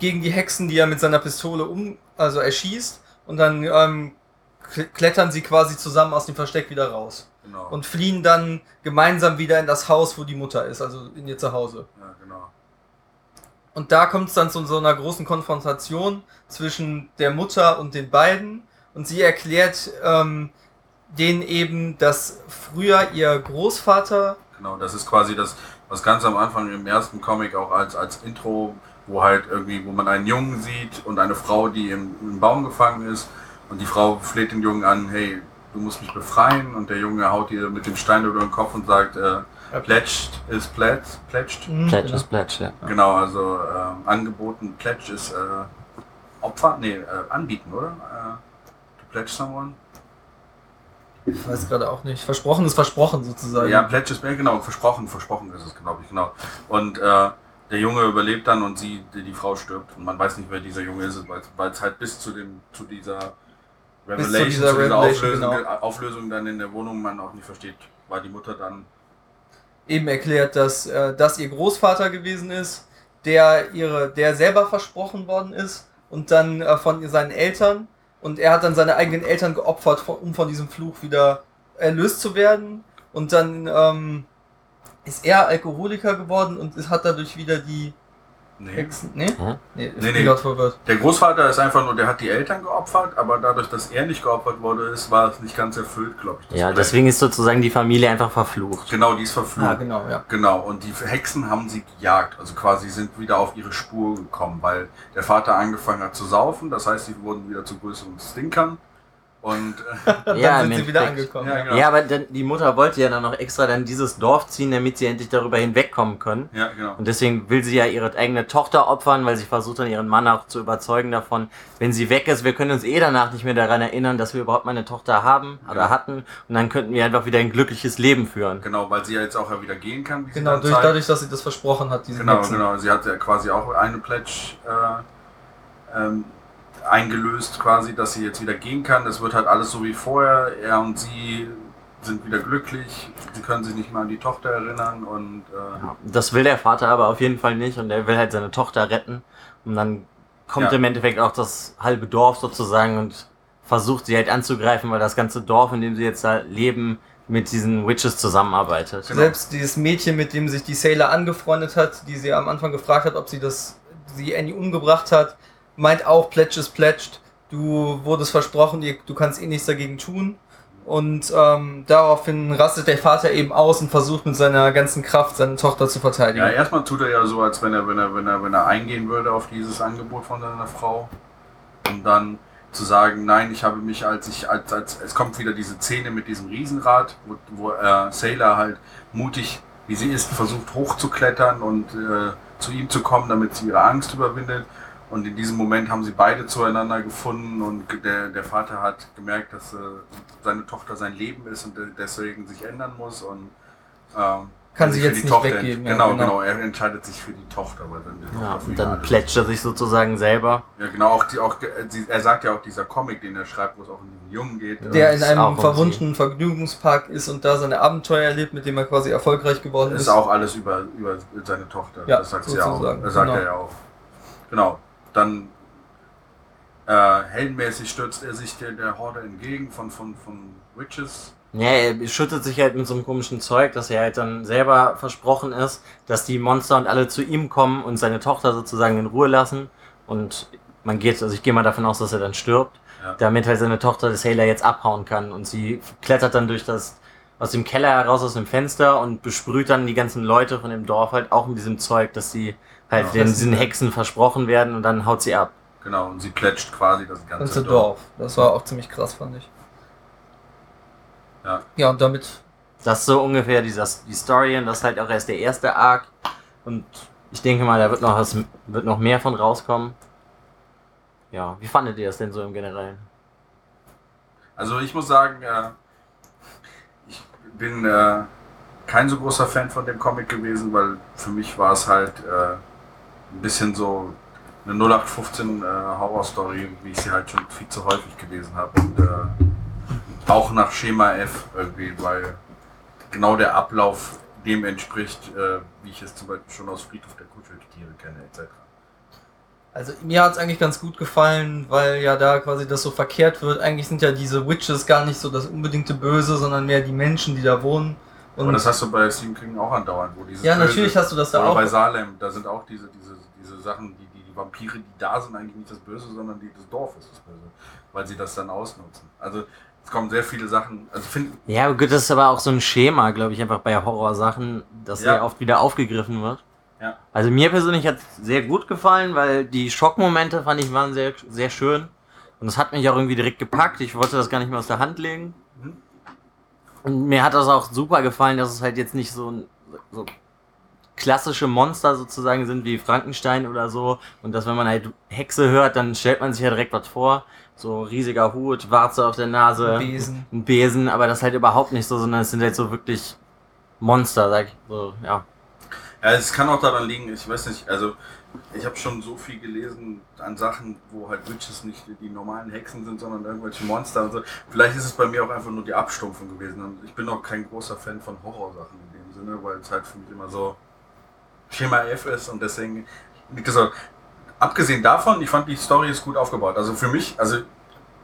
Speaker 3: gegen die Hexen, die er mit seiner Pistole um, also erschießt. Und dann ähm, klettern sie quasi zusammen aus dem Versteck wieder raus
Speaker 2: genau.
Speaker 3: und fliehen dann gemeinsam wieder in das Haus, wo die Mutter ist, also in ihr Zuhause.
Speaker 2: ja, genau.
Speaker 3: Und da kommt es dann zu so einer großen Konfrontation zwischen der Mutter und den beiden. Und sie erklärt ähm, denen eben, dass früher ihr Großvater,
Speaker 2: Genau, das ist quasi das, was ganz am Anfang im ersten Comic auch als, als Intro, wo halt irgendwie, wo man einen Jungen sieht und eine Frau, die im, im Baum gefangen ist und die Frau fleht den Jungen an, hey, du musst mich befreien und der Junge haut ihr mit dem Stein über den Kopf und sagt, äh, pledged is pledged, pledged.
Speaker 3: Hm,
Speaker 1: Pledge
Speaker 3: genau.
Speaker 1: is Pledge, ja.
Speaker 2: Genau, also ähm, angeboten, pledge ist äh, Opfer, nee, äh, anbieten, oder? Äh, to pledge someone?
Speaker 3: ich weiß gerade auch nicht, versprochen ist versprochen sozusagen.
Speaker 2: Ja, Pledge ist, äh, genau, versprochen, versprochen ist es, glaube ich, genau. Und äh, der Junge überlebt dann und sie, die, die Frau stirbt. Und man weiß nicht, wer dieser Junge ist, weil weil es halt bis zu dem, zu dieser Revelation,
Speaker 3: dieser
Speaker 2: zu dieser
Speaker 3: Revelation,
Speaker 2: Auflösung,
Speaker 3: genau.
Speaker 2: Auflösung dann in der Wohnung man auch nicht versteht, war die Mutter dann.
Speaker 3: eben erklärt, dass äh, das ihr Großvater gewesen ist, der ihre, der selber versprochen worden ist und dann äh, von seinen Eltern und er hat dann seine eigenen Eltern geopfert, um von diesem Fluch wieder erlöst zu werden und dann ähm, ist er Alkoholiker geworden und hat dadurch wieder die
Speaker 2: Nee.
Speaker 3: Hexen. Nee?
Speaker 1: Hm?
Speaker 3: Nee,
Speaker 2: Nee, nee. Der Großvater ist einfach nur, der hat die Eltern geopfert, aber dadurch, dass er nicht geopfert wurde, ist, war es nicht ganz erfüllt, glaube ich.
Speaker 1: Ja,
Speaker 2: Projekt.
Speaker 1: deswegen ist sozusagen die Familie einfach verflucht.
Speaker 2: Genau, die ist verflucht.
Speaker 3: Ah, genau, ja.
Speaker 2: Genau, und die Hexen haben sie gejagt, also quasi sind wieder auf ihre Spur gekommen, weil der Vater angefangen hat zu saufen, das heißt, sie wurden wieder zu größeren Stinkern und äh, [LAUGHS]
Speaker 3: Dann
Speaker 1: Ja,
Speaker 3: sind sie wieder
Speaker 1: Endeffekt.
Speaker 3: angekommen.
Speaker 2: Ja, genau.
Speaker 1: Ja, aber dann, die Mutter wollte ja dann noch extra dann dieses Dorf ziehen, damit sie endlich darüber hinwegkommen können.
Speaker 2: ja, genau.
Speaker 1: Und deswegen will sie ja ihre eigene Tochter opfern, weil sie versucht dann ihren Mann auch zu überzeugen davon, wenn sie weg ist, wir können uns eh danach nicht mehr daran erinnern, dass wir überhaupt mal eine Tochter haben oder
Speaker 2: Ja.
Speaker 1: hatten. Und dann könnten wir einfach wieder ein glückliches Leben führen.
Speaker 2: Genau, weil sie ja jetzt auch ja wieder gehen kann.
Speaker 3: Genau, durch, dadurch, dass sie das versprochen hat, diese
Speaker 2: Genau,
Speaker 3: Hexen.
Speaker 2: genau. Sie hat ja quasi auch eine Pledge äh, ähm, eingelöst, quasi, dass sie jetzt wieder gehen kann. Es wird halt alles so wie vorher. Er und sie sind wieder glücklich. Sie können sich nicht mal an die Tochter erinnern und äh,
Speaker 1: Ja, Das will der Vater aber auf jeden Fall nicht und er will halt seine Tochter retten. Und dann kommt
Speaker 2: Ja.
Speaker 1: im Endeffekt auch das halbe Dorf sozusagen und versucht sie halt anzugreifen, weil das ganze Dorf, in dem sie jetzt da leben, mit diesen Witches zusammenarbeitet.
Speaker 2: Genau.
Speaker 3: Selbst dieses Mädchen, mit dem sich die Sailor angefreundet hat, die sie am Anfang gefragt hat, ob sie das, sie Annie umgebracht hat, meint auch, Pledge is pledged. Du wurdest versprochen, du kannst eh nichts dagegen tun. Und ähm, daraufhin rastet der Vater eben aus und versucht mit seiner ganzen Kraft seine Tochter zu verteidigen.
Speaker 2: Ja, erstmal tut er ja so, als wenn er, wenn er, wenn er, wenn er eingehen würde auf dieses Angebot von seiner Frau. Und dann zu sagen, nein, ich habe mich, als ich, als, als es kommt wieder diese Szene mit diesem Riesenrad, wo, wo äh, Sailor halt mutig, wie sie ist, versucht hochzuklettern und äh, zu ihm zu kommen, damit sie ihre Angst überwindet. Und in diesem Moment haben sie beide zueinander gefunden und der, der Vater hat gemerkt, dass äh, seine Tochter sein Leben ist und de- deswegen sich ändern muss und ähm,
Speaker 3: Kann sie
Speaker 2: sich für
Speaker 3: jetzt
Speaker 2: die
Speaker 3: nicht
Speaker 2: Tochter
Speaker 3: weggeben,
Speaker 2: ent-
Speaker 3: ja,
Speaker 2: Genau,
Speaker 3: genau.
Speaker 2: genau, Er entscheidet sich für die Tochter, weil dann die
Speaker 1: Ja,
Speaker 2: Tochter
Speaker 1: und dann plätscht er sich sozusagen selber.
Speaker 2: Ja, genau. Auch die, auch, äh, sie, er sagt ja auch dieser Comic, den er schreibt, wo es auch um den Jungen geht. äh,
Speaker 3: der in einem verwunschenen Vergnügungspark ist und da seine Abenteuer erlebt, mit dem er quasi erfolgreich geworden
Speaker 2: ist
Speaker 3: ist.
Speaker 2: auch alles über, über seine Tochter.
Speaker 3: Ja,
Speaker 2: das sagt sie ja auch. Das sagt
Speaker 3: genau.
Speaker 2: er ja auch. Genau. Dann äh, heldenmäßig stürzt er sich der, der Horde entgegen von, von, von Witches.
Speaker 1: Ja, er schüttet sich halt mit so einem komischen Zeug, dass er halt dann selber versprochen ist, dass die Monster und alle zu ihm kommen und seine Tochter sozusagen in Ruhe lassen. Und man geht, also ich gehe mal davon aus, dass er dann stirbt,
Speaker 2: Ja.
Speaker 1: damit halt seine Tochter das Sailor jetzt abhauen kann. Und sie klettert dann durch das, aus dem Keller heraus aus dem Fenster und besprüht dann die ganzen Leute von dem Dorf halt auch mit diesem Zeug, dass sie halt
Speaker 2: Ja.
Speaker 1: den, Hexen versprochen werden und dann haut sie ab.
Speaker 2: Genau, und sie plätscht quasi das ganze,
Speaker 3: ganze Dorf. Das war auch ziemlich krass, fand ich.
Speaker 2: Ja.
Speaker 3: Ja, und damit
Speaker 1: Das ist so ungefähr dieser, die Story und das ist halt auch erst der erste Arc. Und ich denke mal, da wird noch was, wird noch mehr von rauskommen. Ja, wie fandet ihr das denn so im Generellen?
Speaker 2: Also ich muss sagen, äh, ich bin äh, kein so großer Fan von dem Comic gewesen, weil für mich war es halt äh, ein bisschen so eine 0815 äh, Horror-Story, wie ich sie halt schon viel zu häufig gelesen habe. Und äh, auch nach Schema F irgendwie, weil genau der Ablauf dem entspricht, äh, wie ich es zum Beispiel schon aus Friedhof der Kuscheltiere kenne, etc.
Speaker 3: Also mir hat es eigentlich ganz gut gefallen, weil ja da quasi das so verkehrt wird. Eigentlich sind ja diese Witches gar nicht so das unbedingte Böse, sondern mehr die Menschen, die da wohnen. Und
Speaker 2: Aber das hast du bei Stephen King auch andauernd, wo dieses
Speaker 3: ja,
Speaker 2: Böse-
Speaker 3: natürlich hast du das da
Speaker 2: Oder
Speaker 3: auch.
Speaker 2: bei Salem, da sind auch diese, diese, diese Sachen, die, die, die Vampire, die da sind, eigentlich nicht das Böse, sondern die, das Dorf ist das Böse. Weil sie das dann ausnutzen. Also es kommen sehr viele Sachen. Also find,
Speaker 1: Ja, gut, das ist aber auch so ein Schema, glaube ich, einfach bei Horrorsachen, dass
Speaker 2: Ja.
Speaker 1: sehr oft wieder aufgegriffen wird.
Speaker 2: Ja.
Speaker 1: Also mir persönlich hat es sehr gut gefallen, weil die Schockmomente fand ich waren sehr, sehr schön. Und es hat mich auch irgendwie direkt gepackt. Ich wollte das gar nicht mehr aus der Hand legen. Und mir hat das auch super gefallen, dass es halt jetzt nicht so, ein, so klassische Monster sozusagen sind wie Frankenstein oder so. Und dass wenn man halt Hexe hört, dann stellt man sich ja direkt was vor. So riesiger Hut, Warze auf der Nase
Speaker 3: Besen.
Speaker 1: ein Besen, aber das halt überhaupt nicht so, sondern es sind halt so wirklich Monster, sag ich so, ja.
Speaker 2: ja, es kann auch daran liegen, ich weiß nicht, also ich habe schon so viel gelesen an Sachen, wo halt Witches nicht die normalen Hexen sind, sondern irgendwelche Monster und so. Vielleicht ist es bei mir auch einfach nur die Abstumpfung gewesen. Und ich bin auch kein großer Fan von Horrorsachen in dem Sinne, weil es halt für mich immer so Schema F ist und deswegen das auch. Abgesehen davon, ich fand die Story ist gut aufgebaut. Also für mich, also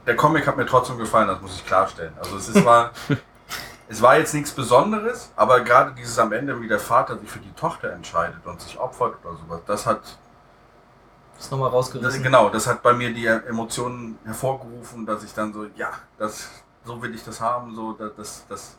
Speaker 2: der Comic hat mir trotzdem gefallen, das muss ich klarstellen. Also es ist, war, [LAUGHS] es war jetzt nichts Besonderes, aber gerade dieses am Ende, wie der Vater sich für die Tochter entscheidet und sich opfert oder sowas, das hat,
Speaker 3: Das nochmal
Speaker 2: das,
Speaker 3: rausgerissen.
Speaker 2: genau, das hat bei mir die Emotionen hervorgerufen, dass ich dann so, ja, das, so will ich das haben, so, das, das, das,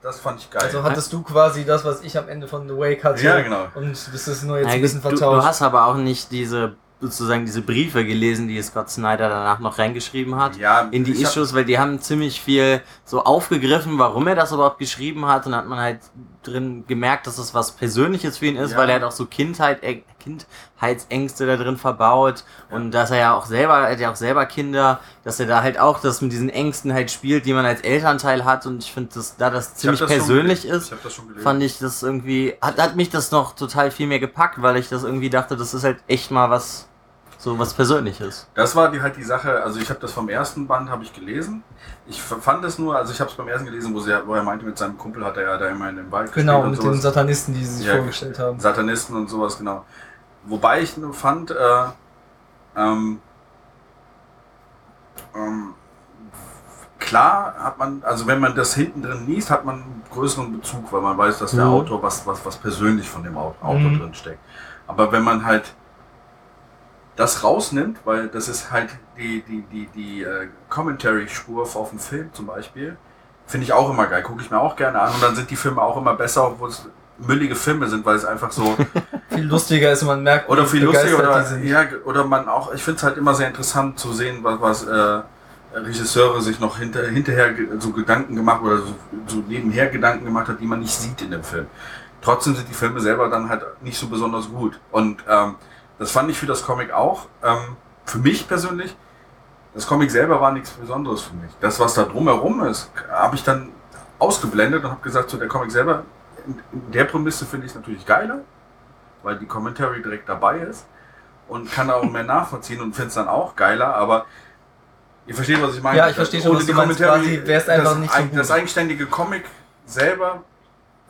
Speaker 2: das fand ich geil.
Speaker 3: Also hattest du quasi das, was ich am Ende von The Wake hatte.
Speaker 2: Ja, genau.
Speaker 3: Und das ist nur jetzt
Speaker 1: Ja,
Speaker 3: ein bisschen
Speaker 1: du, du
Speaker 3: vertauscht.
Speaker 1: hast aber auch nicht diese sozusagen diese Briefe gelesen, die Scott Snyder danach noch reingeschrieben hat.
Speaker 2: ja,
Speaker 1: in die Issues, weil die haben ziemlich viel so aufgegriffen, warum er das überhaupt geschrieben hat. Und hat man halt drin gemerkt, dass das was Persönliches für ihn ist,
Speaker 2: Ja.
Speaker 1: weil er hat auch so Kindheit, äh, Kindheitsängste da drin verbaut. Und dass er ja auch selber, er hat ja auch selber Kinder, dass er da halt auch das mit diesen Ängsten halt spielt, die man als Elternteil hat. Und ich finde, dass da das ziemlich
Speaker 2: das
Speaker 1: persönlich ist,
Speaker 2: Ich
Speaker 1: fand ich das irgendwie, hat, hat mich das noch total viel mehr gepackt, weil ich das irgendwie dachte, das ist halt echt mal was, so was Persönliches.
Speaker 2: Das war die, halt die Sache, also ich habe das vom ersten Band habe ich gelesen. Ich fand es nur, also ich habe es beim ersten gelesen, wo, sie, wo er meinte, mit seinem Kumpel hat er ja da immer in dem Wald
Speaker 3: genau, mit
Speaker 2: sowas.
Speaker 3: den Satanisten, die sie sich
Speaker 2: Ja.
Speaker 3: vorgestellt haben.
Speaker 2: Satanisten und sowas, genau. Wobei ich nur fand, äh, ähm, ähm, klar hat man, also wenn man das hinten drin liest, hat man einen größeren Bezug, weil man weiß, dass der
Speaker 1: Mhm.
Speaker 2: Autor was, was, was persönlich von dem Au- Autor
Speaker 3: Mhm.
Speaker 2: drin steckt. Aber wenn man halt das rausnimmt, weil das ist halt die, die, die, die äh, Commentary-Spur auf dem Film zum Beispiel, finde ich auch immer geil, gucke ich mir auch gerne an und dann sind die Filme auch immer besser, obwohl es müllige Filme sind, weil es einfach so [LAUGHS]
Speaker 3: Viel lustiger ist man merkt,
Speaker 2: oder viel lustiger oder, ja, oder man auch, ich finde es halt immer sehr interessant zu sehen, was, was äh, Regisseure sich noch hinter, hinterher so Gedanken gemacht oder so, so nebenher Gedanken gemacht hat, die man nicht sieht in dem Film. Trotzdem sind die Filme selber dann halt nicht so besonders gut. Und ähm, das fand ich für das Comic auch. Ähm, für mich persönlich, das Comic selber war nichts Besonderes für mich. Das, was da drumherum ist, habe ich dann ausgeblendet und habe gesagt, so der Comic selber, in, der Prämisse finde ich es natürlich geiler, weil die Commentary direkt dabei ist und kann auch mehr nachvollziehen und finde es dann auch geiler, aber ihr versteht, was ich meine.
Speaker 3: Ja, ich verstehe schon,
Speaker 2: Ohne
Speaker 3: was
Speaker 2: die
Speaker 3: du meinst,
Speaker 2: Commentary,
Speaker 3: quasi wär's einfach
Speaker 2: das,
Speaker 3: nicht so gut.
Speaker 2: Das eigenständige Comic selber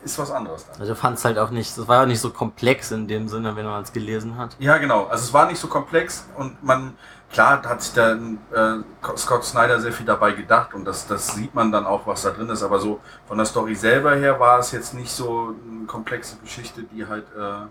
Speaker 2: ist was anderes dann.
Speaker 1: Also fand es halt auch nicht, das war ja nicht so komplex in dem Sinne, wenn man es gelesen hat.
Speaker 2: Ja, genau. Also es war nicht so komplex und man, klar, hat sich der äh, Scott Snyder sehr viel dabei gedacht und das, das sieht man dann auch, was da drin ist. Aber so von der Story selber her war es jetzt nicht so eine komplexe Geschichte, die halt äh,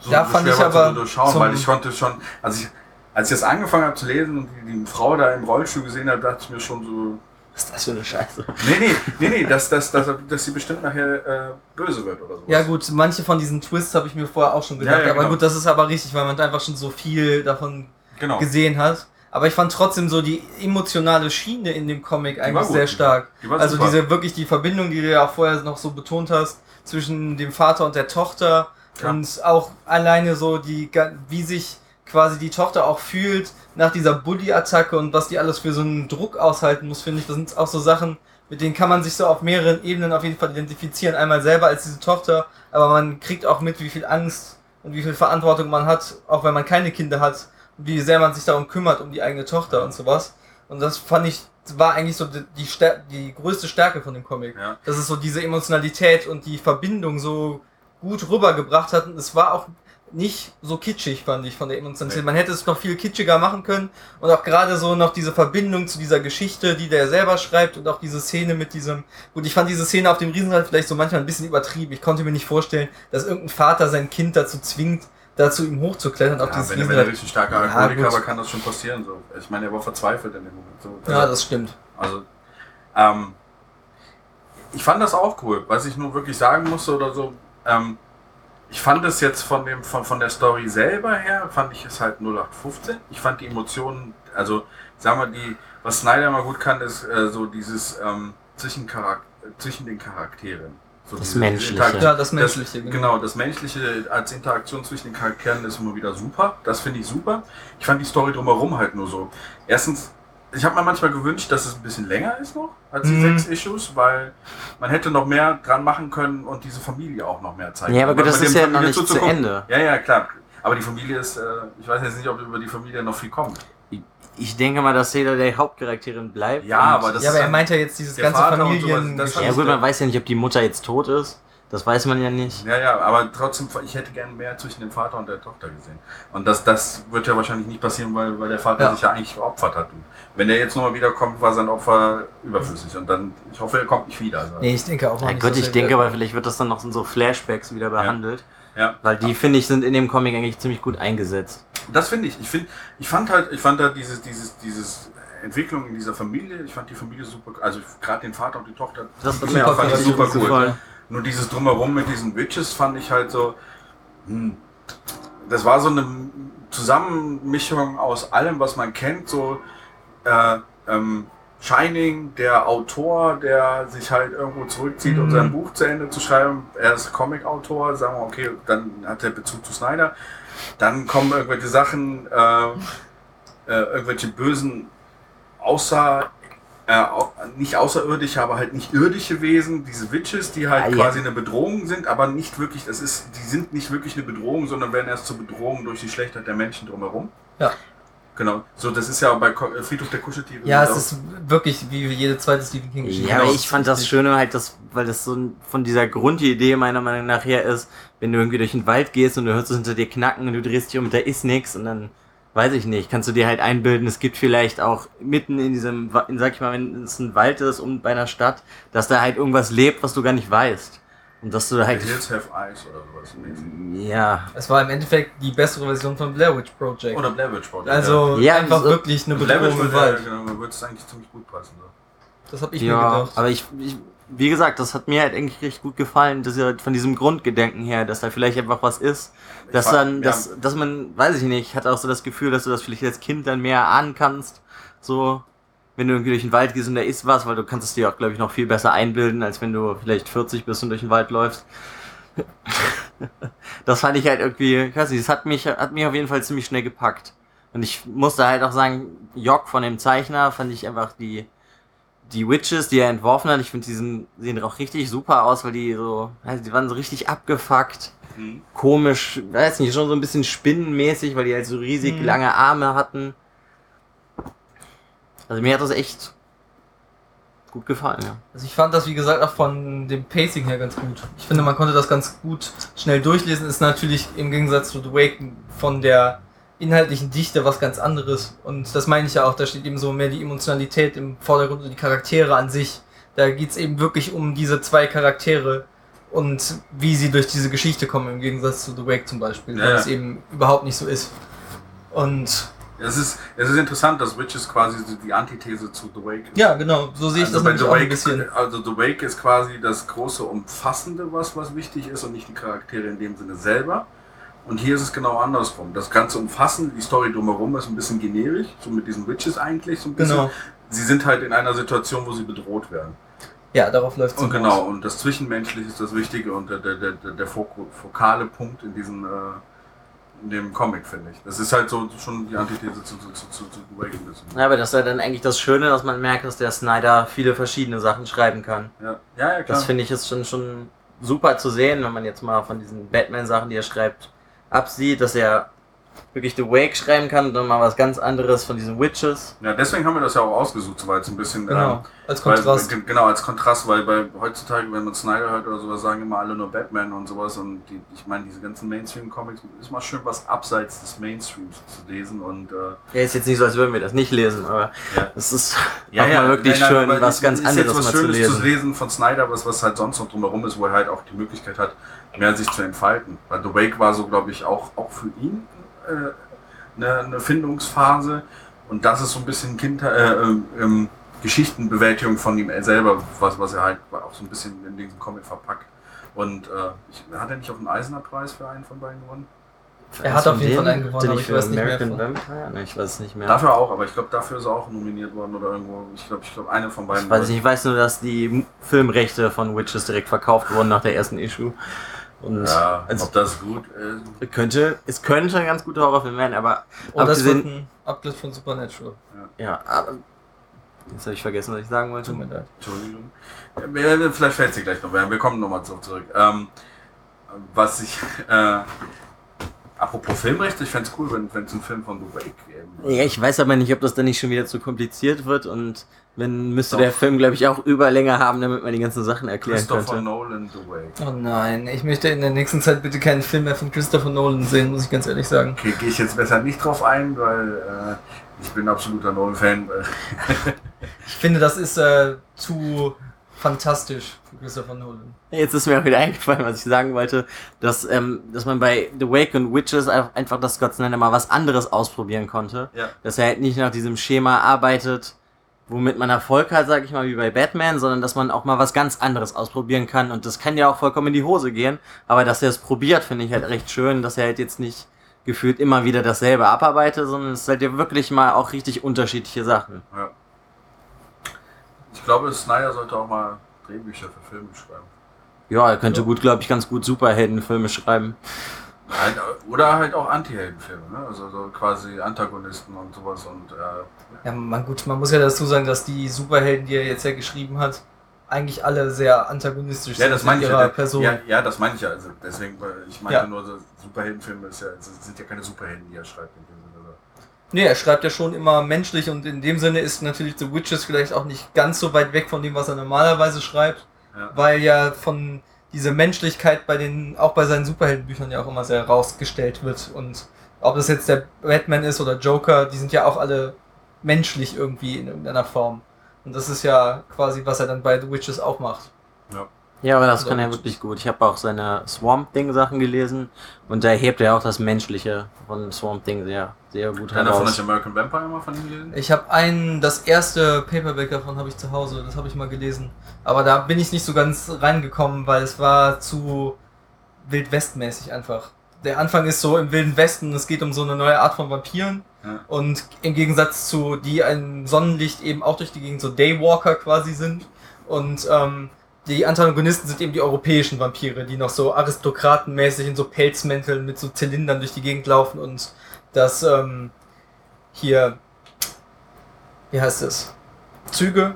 Speaker 2: so,
Speaker 3: da
Speaker 2: so
Speaker 3: fand
Speaker 2: schwer
Speaker 3: ich
Speaker 2: war
Speaker 3: aber
Speaker 2: zu durchschauen, weil ich konnte schon, als ich, als ich das angefangen habe zu lesen und die, die Frau da im Rollstuhl gesehen habe, dachte ich mir schon so,
Speaker 1: Was ist das für eine Scheiße?
Speaker 2: nee, nee, nee, nee, dass, dass, dass, dass sie bestimmt nachher äh, böse wird oder so.
Speaker 3: Ja gut, manche von diesen Twists habe ich mir vorher auch schon gedacht,
Speaker 2: Ja, ja,
Speaker 3: aber
Speaker 2: genau.
Speaker 3: gut, das ist aber richtig, weil man einfach schon so viel davon
Speaker 2: genau.
Speaker 3: gesehen hat. Aber ich fand trotzdem so die emotionale Schiene in dem Comic eigentlich sehr stark.
Speaker 2: Die
Speaker 3: Also
Speaker 2: super.
Speaker 3: diese wirklich die Verbindung, die du ja auch vorher noch so betont hast, zwischen dem Vater und der Tochter
Speaker 2: Ja.
Speaker 3: und auch alleine so die, wie sich quasi die Tochter auch fühlt nach dieser Bully-Attacke und was die alles für so einen Druck aushalten muss, finde ich. Das sind auch so Sachen, mit denen kann man sich so auf mehreren Ebenen auf jeden Fall identifizieren. Einmal selber als diese Tochter, aber man kriegt auch mit, wie viel Angst und wie viel Verantwortung man hat, auch wenn man keine Kinder hat und wie sehr man sich darum kümmert, um die eigene Tochter und sowas. Und das fand ich, war eigentlich so die, die, Stär die größte Stärke von dem Comic.
Speaker 2: Ja.
Speaker 3: Dass es so diese Emotionalität und die Verbindung so gut rübergebracht hat. Und es war auch nicht so kitschig, fand ich, von der Emotionalität. Man hätte es noch viel kitschiger machen können. Und auch gerade so noch diese Verbindung zu dieser Geschichte, die der selber schreibt und auch diese Szene mit diesem, gut, ich fand diese Szene auf dem Riesenrad vielleicht so manchmal ein bisschen übertrieben. Ich konnte mir nicht vorstellen, dass irgendein Vater sein Kind dazu zwingt, dazu ihm hochzuklettern auf
Speaker 2: Ja,
Speaker 3: dieses
Speaker 2: wenn, wenn er
Speaker 3: Riesenrad.
Speaker 2: richtig starker
Speaker 3: Ja,
Speaker 2: Alkoholiker
Speaker 3: gut.
Speaker 2: war, kann das schon passieren. So. Ich meine, er war verzweifelt in dem Moment. So.
Speaker 3: Ja, das stimmt.
Speaker 2: Also, ähm, ich fand das auch cool. Was ich nur wirklich sagen musste oder so, ähm, ich fand es jetzt von, dem, von, von der Story selber her, fand ich es halt 0815. Ich fand die Emotionen, also sagen wir, die, was Snyder mal gut kann, ist äh, so dieses ähm, zwischen, Charak zwischen den Charakteren. So
Speaker 1: Das Menschliche.
Speaker 3: Ja, das Menschliche,
Speaker 2: Das, genau, das Menschliche als Interaktion zwischen den Charakteren ist immer wieder super. Das finde ich super. Ich fand die Story drumherum halt nur so. Erstens, ich habe mir manchmal gewünscht, dass es ein bisschen länger ist noch als die
Speaker 3: Mhm.
Speaker 2: sechs Issues, weil man hätte noch mehr dran machen können und diese Familie auch noch mehr zeigen
Speaker 1: Ja, aber das ist ja noch
Speaker 2: Familie
Speaker 1: nicht zu
Speaker 2: zuzugucken-
Speaker 1: Ende.
Speaker 2: Ja, ja, klar. Aber die Familie ist, äh, ich weiß jetzt nicht, ob über die Familie noch viel kommt.
Speaker 1: Ich denke mal, dass jeder der Hauptcharakterin bleibt.
Speaker 2: Ja, aber das
Speaker 3: ja,
Speaker 2: ist
Speaker 3: aber er meint ja jetzt dieses ganze
Speaker 2: Vater
Speaker 3: Familien.
Speaker 2: das
Speaker 1: Ja gut, man weiß ja nicht, ob die Mutter jetzt tot ist. Das weiß man ja nicht.
Speaker 2: Ja, ja, aber trotzdem, ich hätte gerne mehr zwischen dem Vater und der Tochter gesehen. Und das, das wird ja wahrscheinlich nicht passieren, weil, weil der Vater
Speaker 3: Ja.
Speaker 2: sich ja eigentlich geopfert hat. Und wenn er jetzt nochmal wiederkommt, war sein Opfer überflüssig. Und dann, ich hoffe, er kommt nicht wieder. Also,
Speaker 3: Nee, ich denke auch noch
Speaker 1: Ja,
Speaker 3: nicht.
Speaker 1: gut, ich denke aber, vielleicht wird das dann noch in so Flashbacks wieder behandelt.
Speaker 2: Ja.
Speaker 1: Weil die, finde ich, sind in dem Comic eigentlich ziemlich gut eingesetzt.
Speaker 2: Das finde ich. Ich finde, ich fand halt, ich fand halt dieses, dieses, dieses Entwicklung in dieser Familie, ich fand die Familie super, also gerade den Vater und die Tochter,
Speaker 1: Das
Speaker 2: die
Speaker 1: mir auch
Speaker 2: fand ich super
Speaker 1: gut
Speaker 2: cool.
Speaker 1: gefallen.
Speaker 2: Nur dieses Drumherum mit diesen Witches fand ich halt so, hm, das war so eine Zusammenmischung aus allem, was man kennt, so äh, ähm, Shining, der Autor, der sich halt irgendwo zurückzieht, um
Speaker 3: Mhm.
Speaker 2: sein Buch zu Ende zu schreiben. Er ist Comic-Autor, sagen wir, okay, dann hat er Bezug zu Snyder. Dann kommen irgendwelche Sachen, äh, äh, irgendwelche bösen, außer, äh, nicht außerirdische, aber halt nicht irdische Wesen, diese Witches, die halt
Speaker 1: Ah, ja.
Speaker 2: quasi eine Bedrohung sind, aber nicht wirklich, das ist, die sind nicht wirklich eine Bedrohung, sondern werden erst zur Bedrohung durch die Schlechtheit der Menschen drumherum.
Speaker 3: Ja.
Speaker 2: Genau. So, das ist ja bei äh, Friedhof der Kuscheltiere.
Speaker 3: Ja, es ist wirklich wie jede zweite Stephen King Geschichte.
Speaker 1: Ja,
Speaker 2: Genau.
Speaker 1: aber ich fand das Schöne halt, dass, weil das so von dieser Grundidee meiner Meinung nach her ist, wenn du irgendwie durch den Wald gehst und du hörst es hinter dir knacken und du drehst dich um und da ist nichts und dann, weiß ich nicht, kannst du dir halt einbilden, es gibt vielleicht auch mitten in diesem, in, sag ich mal, wenn es ein Wald ist und bei einer Stadt, dass da halt irgendwas lebt, was du gar nicht weißt. Und dass du da
Speaker 2: The
Speaker 1: halt,
Speaker 2: Hills Have Eyes oder sowas.
Speaker 1: ja,
Speaker 3: Es war im Endeffekt die bessere Version von Blair Witch Project.
Speaker 2: Oder Blair Witch Project.
Speaker 3: also
Speaker 1: Ja,
Speaker 3: einfach
Speaker 1: so-
Speaker 3: wirklich eine
Speaker 2: ja. Blair Witch
Speaker 3: Bedrohung im
Speaker 2: würde, ja,
Speaker 3: Wald.
Speaker 2: genau, würde es eigentlich ziemlich gut passen. So.
Speaker 3: Das habe ich mir
Speaker 1: ja,
Speaker 3: gedacht.
Speaker 1: aber ich, ich, wie gesagt, das hat mir halt eigentlich richtig gut gefallen, dass er von diesem Grundgedenken her, dass da vielleicht einfach was ist, dass
Speaker 2: fand-
Speaker 1: dann, dass, dass man, weiß ich nicht, ich hatte auch so das Gefühl, dass du das vielleicht als Kind dann mehr ahnen kannst, so, wenn du irgendwie durch den Wald gehst und da ist was, weil du kannst es dir auch, glaube ich, noch viel besser einbilden, als wenn du vielleicht 40 bist und durch den Wald läufst. [LAUGHS] das fand ich halt irgendwie, ich weiß nicht, es hat mich, hat mich auf jeden Fall ziemlich schnell gepackt. Und ich musste halt auch sagen, Jock von dem Zeichner fand ich einfach die, die Witches, die er entworfen hat, ich finde, die sind, sehen auch richtig super aus, weil die so, also die waren so richtig abgefuckt,
Speaker 2: hm.
Speaker 1: komisch, weiß nicht, schon so ein bisschen spinnenmäßig, weil die halt so riesig
Speaker 3: Mhm.
Speaker 1: lange Arme hatten. Also mir hat das echt gut gefallen, ja.
Speaker 3: Also ich fand das, wie gesagt, auch von dem Pacing her ganz gut. Ich finde, man konnte das ganz gut schnell durchlesen. Ist natürlich im Gegensatz zu The Wake von der inhaltlichen Dichte was ganz anderes. Und das meine ich ja auch, da steht eben so mehr die Emotionalität im Vordergrund und die Charaktere an sich. Da geht's eben wirklich um diese zwei Charaktere und wie sie durch diese Geschichte kommen, im Gegensatz zu The Wake zum Beispiel,
Speaker 2: Ja,
Speaker 3: weil es eben überhaupt nicht so ist. Und
Speaker 2: Es ist, es ist interessant, dass Witches quasi die Antithese zu The Wake ist.
Speaker 3: ja, genau, so sehe ich
Speaker 2: Also
Speaker 3: das nämlich
Speaker 2: The
Speaker 3: auch ein
Speaker 2: Wake,
Speaker 3: bisschen.
Speaker 2: Also The Wake ist quasi das große Umfassende, was, was wichtig ist und nicht die Charaktere in dem Sinne selber. Und hier ist es genau andersrum. Das ganze Umfassende, die Story drumherum ist ein bisschen generisch, so mit diesen Witches eigentlich so ein bisschen.
Speaker 3: Genau.
Speaker 2: Sie sind halt in einer Situation, wo sie bedroht werden.
Speaker 3: Ja, darauf läuft es
Speaker 2: Und genau, und das Zwischenmenschliche ist das Wichtige und der, der, der, der fokale Punkt in diesem äh, in dem Comic, finde ich. Das ist halt so schon die Antithese zu, zu, zu, zu, bisschen.
Speaker 1: Ja, aber das ist ja dann eigentlich das Schöne, dass man merkt, dass der Snyder viele verschiedene Sachen schreiben kann.
Speaker 2: Ja, ja, ja klar.
Speaker 1: Das finde ich ist schon, schon super zu sehen, wenn man jetzt mal von diesen Batman-Sachen, die er schreibt, absieht, dass er wirklich The Wake schreiben kann und dann mal was ganz anderes von diesen Witches.
Speaker 2: ja, deswegen haben wir das ja auch ausgesucht, so weil es ein bisschen
Speaker 3: Genau,
Speaker 2: ähm,
Speaker 3: als
Speaker 2: Weil,
Speaker 3: Kontrast.
Speaker 2: ge- genau, als Kontrast, weil bei heutzutage, wenn man Snyder hört oder sowas, sagen immer alle nur Batman und sowas. Und die, ich meine, diese ganzen Mainstream-Comics ist mal schön was abseits des Mainstreams zu lesen. Und äh,
Speaker 1: Ja, ist jetzt nicht so, als würden wir das nicht lesen, aber
Speaker 2: Ja.
Speaker 1: es ist auch mal wirklich
Speaker 2: nein, nein,
Speaker 1: schön, was ganz
Speaker 2: ist
Speaker 1: anderes
Speaker 2: jetzt was
Speaker 1: mal zu
Speaker 2: Schönes
Speaker 1: lesen.
Speaker 2: zu lesen von Snyder, was, was halt sonst noch drumherum ist, wo er halt auch die Möglichkeit hat, mehr sich zu entfalten. Weil The Wake war so, glaube ich, auch, auch für ihn äh, eine, eine Findungsphase. Und das ist so ein bisschen Kinder, äh, ähm, ähm, Geschichtenbewältigung von ihm selber, was, was er halt auch so ein bisschen in diesen Comic verpackt. Und äh, ich, hat er nicht auch einen Eisner-Preis für einen von beiden gewonnen?
Speaker 3: Er hat auf jeden Fall einen gewonnen,
Speaker 1: er
Speaker 3: aber
Speaker 1: nicht
Speaker 3: ich
Speaker 1: für
Speaker 3: weiß nicht mehr
Speaker 1: American
Speaker 3: von-
Speaker 1: Vampire? Ne, ich weiß es nicht mehr.
Speaker 2: Dafür auch, aber ich glaube, dafür ist er auch nominiert worden oder irgendwo. Ich glaube, ich glaube, eine von beiden.
Speaker 1: Ich weiß nicht, ich weiß nur, dass die Filmrechte von Witches direkt verkauft wurden nach der ersten Issue. Und
Speaker 2: Ja,
Speaker 1: also,
Speaker 2: ob das gut ist.
Speaker 1: könnte, es könnte ein ganz guter Horrorfilm werden, aber
Speaker 3: Und das wird ein Abgleich von Supernatural.
Speaker 1: ja, aber, jetzt habe ich vergessen, was ich sagen wollte.
Speaker 3: Tut mir leid.
Speaker 2: Entschuldigung. Ja, Vielleicht fällt sie gleich noch. Wir wir kommen nochmal zurück. Ähm, was ich. Äh, Apropos Filmrechte, ich fände es cool, wenn es einen Film von The Wake.
Speaker 1: Ja, ich weiß aber nicht, ob das dann nicht schon wieder zu kompliziert wird und wenn müsste
Speaker 2: Doch.
Speaker 1: der Film, glaube ich, auch Überlänge haben, damit man die ganzen Sachen erklären
Speaker 2: Christopher
Speaker 1: könnte.
Speaker 2: Nolan, The Wake.
Speaker 3: Oh nein, ich möchte in der nächsten Zeit bitte keinen Film mehr von Christopher Nolan sehen, muss ich ganz ehrlich sagen.
Speaker 2: Okay, gehe ich jetzt besser nicht drauf ein, weil äh, ich bin absoluter Nolan-Fan. [LAUGHS]
Speaker 3: Ich finde, das ist äh, zu fantastisch für Christopher Nolan.
Speaker 1: Jetzt ist mir auch wieder eingefallen, was ich sagen wollte, dass, ähm, dass man bei The Wake und Witches einfach einfach das Scott Snyder mal was anderes ausprobieren konnte.
Speaker 2: Ja.
Speaker 1: Dass er halt nicht nach diesem Schema arbeitet, womit man Erfolg hat, sag ich mal, wie bei Batman, sondern dass man auch mal was ganz anderes ausprobieren kann. Und das kann ja auch vollkommen in die Hose gehen. Aber dass er es probiert, finde ich halt recht schön, dass er halt jetzt nicht gefühlt immer wieder dasselbe abarbeitet, sondern es ist halt ja wirklich mal auch richtig unterschiedliche Sachen.
Speaker 2: Ja. Ich glaube, Snyder sollte auch mal Drehbücher für Filme schreiben.
Speaker 1: Ja, er könnte gut, glaube ich, ganz gut Superheldenfilme schreiben.
Speaker 2: Halt, oder halt auch Anti-Heldenfilme, ne? Also so quasi Antagonisten und sowas und äh,
Speaker 3: Ja, man, gut, man muss ja dazu sagen, dass die Superhelden, die er jetzt ja geschrieben hat, eigentlich alle sehr antagonistisch
Speaker 2: ja, das
Speaker 3: in
Speaker 2: meine ich
Speaker 3: ihrer
Speaker 2: ja.
Speaker 3: Person.
Speaker 2: Ja, ja, das meine ich ja. Also deswegen, ich meinte
Speaker 3: Ja.
Speaker 2: nur, so Superheldenfilme ist ja, sind ja keine Superhelden, die er schreibt in dem?
Speaker 3: Nee, er schreibt ja schon immer menschlich und in dem Sinne ist natürlich The Witches vielleicht auch nicht ganz so weit weg von dem, was er normalerweise schreibt,
Speaker 2: Ja.
Speaker 3: weil ja von dieser Menschlichkeit bei den, auch bei seinen Superheldenbüchern ja auch immer sehr herausgestellt wird und ob das jetzt der Batman ist oder Joker, die sind ja auch alle menschlich irgendwie in irgendeiner Form. Und das ist ja quasi, was er dann bei The Witches auch macht.
Speaker 2: Ja.
Speaker 1: Ja, aber das kann er wirklich gut. Ich habe auch seine Swamp Thing Sachen gelesen und da hebt er auch das Menschliche von Swamp Thing sehr, sehr gut
Speaker 2: Einer von
Speaker 1: heraus.
Speaker 2: euch American Vampire mal von ihm gelesen?
Speaker 3: Ich habe einen, das erste Paperback davon habe ich zu Hause, das habe ich mal gelesen. Aber da bin ich nicht so ganz reingekommen, weil es war zu wildwestmäßig einfach. Der Anfang ist so im Wilden Westen, es geht um so eine neue Art von Vampiren.
Speaker 2: Ja.
Speaker 3: Und im Gegensatz zu die ein Sonnenlicht eben auch durch die Gegend so Daywalker quasi sind. Und ähm, die Antagonisten sind eben die europäischen Vampire, die noch so aristokratenmäßig in so Pelzmänteln mit so Zylindern durch die Gegend laufen und das ähm, hier, wie heißt es? Züge,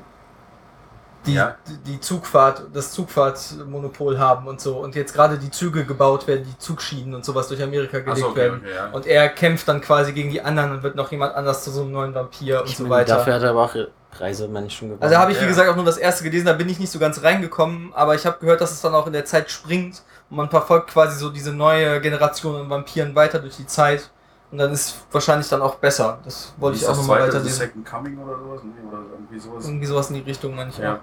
Speaker 3: die,
Speaker 2: Ja.
Speaker 3: die Zugfahrt, das Zugfahrtmonopol haben und so. Und jetzt gerade die Züge gebaut werden, die Zugschienen und sowas durch Amerika gelegt
Speaker 2: Achso, okay,
Speaker 3: werden.
Speaker 2: okay, ja.
Speaker 3: Und er kämpft dann quasi gegen die anderen und wird noch jemand anders zu so einem neuen Vampir und
Speaker 1: Ich
Speaker 3: so
Speaker 1: meine,
Speaker 3: weiter.
Speaker 1: Dafür hat er aber auch Reisemenschen gewonnen.
Speaker 3: Also habe ich, wie
Speaker 2: Ja.
Speaker 3: gesagt, auch nur das erste gelesen, da bin ich nicht so ganz reingekommen, aber ich habe gehört, dass es dann auch in der Zeit springt und man verfolgt quasi so diese neue Generation an Vampiren weiter durch die Zeit und dann ist wahrscheinlich dann auch besser. Das wollte ich auch nochmal weiterlesen.
Speaker 2: Second Coming oder sowas? Nee, oder irgendwie sowas.
Speaker 3: Irgendwie sowas in die Richtung manchmal.
Speaker 2: Ja.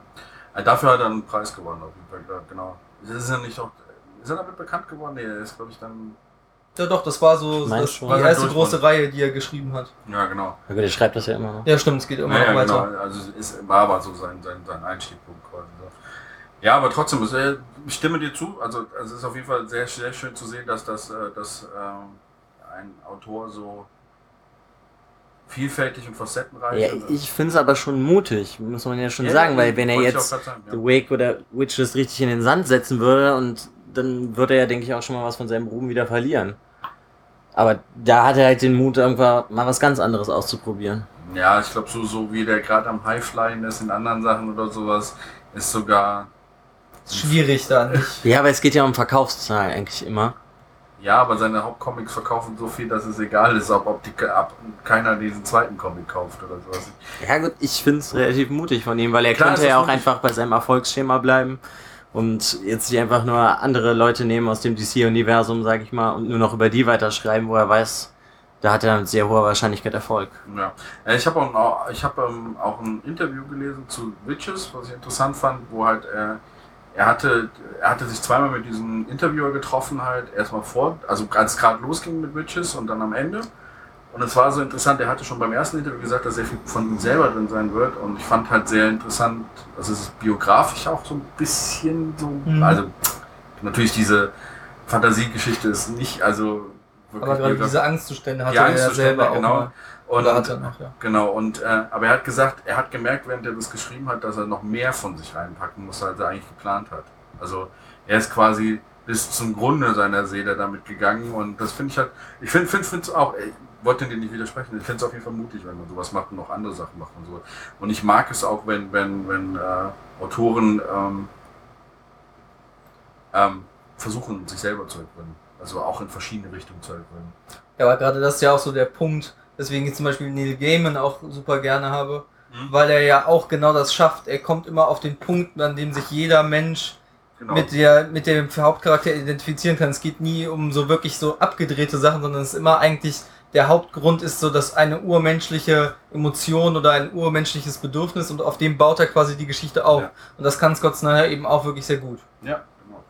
Speaker 2: Äh, Dafür hat er einen Preis gewonnen, auf jeden Fall, ja, genau. Ist er nicht auch. Ist er damit bekannt geworden? Nee, er ist, glaube ich, dann.
Speaker 3: Ja doch, das war so das,
Speaker 1: schon.
Speaker 3: die erste große Reihe, die er geschrieben hat.
Speaker 2: Ja, genau.
Speaker 1: Ja, gut, er schreibt das ja immer noch.
Speaker 3: Ja stimmt, es geht immer
Speaker 2: Ja, ja,
Speaker 3: noch weiter.
Speaker 2: genau. Also es ist, war aber so sein, sein, sein Einstiegpunkt quasi. So. Ja, aber trotzdem, ist, äh, ich stimme dir zu. Also, es ist auf jeden Fall sehr, sehr schön zu sehen, dass, das, äh, dass ähm, ein Autor so vielfältig und facettenreich
Speaker 1: Ja,
Speaker 2: ist.
Speaker 1: ich finde es aber schon mutig, muss man ja schon
Speaker 2: Ja,
Speaker 1: sagen,
Speaker 2: ja,
Speaker 1: weil wenn er jetzt
Speaker 2: sagen, ja.
Speaker 1: The Wake oder Witches richtig in den Sand setzen würde und dann würde er ja, denke ich, auch schon mal was von seinem Ruhm wieder verlieren. Aber da hat er halt den Mut, irgendwann mal was ganz anderes auszuprobieren.
Speaker 2: Ja, ich glaube, so, so wie der gerade am Highflyen ist in anderen Sachen oder sowas, ist sogar.
Speaker 3: Schwierig da nicht.
Speaker 1: Ja, aber es geht ja um Verkaufszahlen eigentlich immer.
Speaker 2: Ja, aber seine Hauptcomics verkaufen so viel, dass es egal ist, ob, ob, die, ob keiner diesen zweiten Comic kauft oder sowas.
Speaker 1: Ja gut, ich finde es relativ mutig von ihm, weil er
Speaker 2: Klar,
Speaker 1: könnte ja auch
Speaker 2: mutig.
Speaker 1: einfach bei seinem Erfolgsschema bleiben und jetzt sich einfach nur andere Leute nehmen aus dem DC-Universum, sag ich mal, und nur noch über die weiterschreiben, wo er weiß, da hat er mit sehr hoher Wahrscheinlichkeit Erfolg.
Speaker 2: Ja, Äh, ich habe auch, hab, ähm, auch ein Interview gelesen zu Witches, was ich interessant fand, wo halt äh, er hatte, er hatte sich zweimal mit diesem Interviewer getroffen, halt erstmal vor, also als es gerade losging mit Witches und dann am Ende. Und es war so interessant, er hatte schon beim ersten Interview gesagt, dass sehr viel von ihm selber drin sein wird. Und ich fand halt sehr interessant, also es ist biografisch auch so ein bisschen so,
Speaker 3: Mhm.
Speaker 2: also natürlich diese Fantasiegeschichte ist nicht, also wirklich
Speaker 3: Aber gerade diese Angstzustände hatte
Speaker 2: Die
Speaker 3: er ja
Speaker 2: Angstzustände,
Speaker 3: selber auch
Speaker 2: genau.
Speaker 3: mal.
Speaker 2: Und,
Speaker 3: Oder hat er noch, ja.
Speaker 2: Genau, und äh, aber er hat gesagt, er hat gemerkt, während er das geschrieben hat, dass er noch mehr von sich reinpacken muss, als er eigentlich geplant hat. Also er ist quasi bis zum Grunde seiner Seele damit gegangen und das finde ich halt, ich finde es auch, ich wollte dir nicht widersprechen, ich finde es auf jeden Fall mutig, wenn man sowas macht und noch andere Sachen macht und so. Und ich mag es auch, wenn, wenn, wenn äh, Autoren ähm, ähm, versuchen, sich selber zu ergründen. Also auch in verschiedene Richtungen zu entwickeln.
Speaker 3: Ja, aber gerade das ist ja auch so der Punkt, weswegen ich zum Beispiel Neil Gaiman auch super gerne habe,
Speaker 2: Mhm.
Speaker 3: weil er ja auch genau das schafft. Er kommt immer auf den Punkt, an dem sich jeder Mensch
Speaker 2: Genau.
Speaker 3: mit der mit dem Hauptcharakter identifizieren kann. Es geht nie um so wirklich so abgedrehte Sachen, sondern es ist immer eigentlich der Hauptgrund ist so, dass eine urmenschliche Emotion oder ein urmenschliches Bedürfnis und auf dem baut er quasi die Geschichte auf.
Speaker 2: Ja.
Speaker 3: Und das kann Scott Snyder eben auch wirklich sehr gut.
Speaker 2: ja, genau.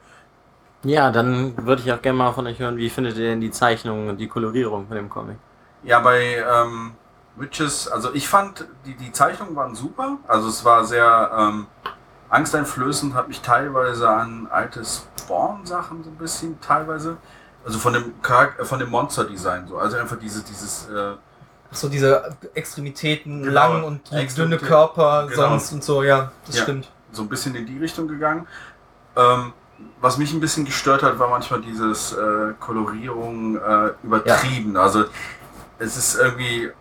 Speaker 1: Ja, dann würde ich auch gerne mal von euch hören, wie findet ihr denn die Zeichnung und die Kolorierung von dem Comic?
Speaker 2: Ja, bei ähm, Witches, also ich fand, die, die Zeichnungen waren super. Also es war sehr ähm, angsteinflößend, hat mich teilweise an alte Spawn-Sachen so ein bisschen teilweise. Also von dem Charakter, von dem Monster-Design so. Also einfach diese, dieses, äh,
Speaker 3: Ach so diese Extremitäten
Speaker 2: Genau.
Speaker 3: lang und dünne Körper
Speaker 2: genau.
Speaker 3: sonst und so, ja, das
Speaker 2: Ja.
Speaker 3: stimmt.
Speaker 2: so ein bisschen in die Richtung gegangen. Ähm, was mich ein bisschen gestört hat, war manchmal dieses äh, Kolorierung äh, übertrieben. Also es ist irgendwie,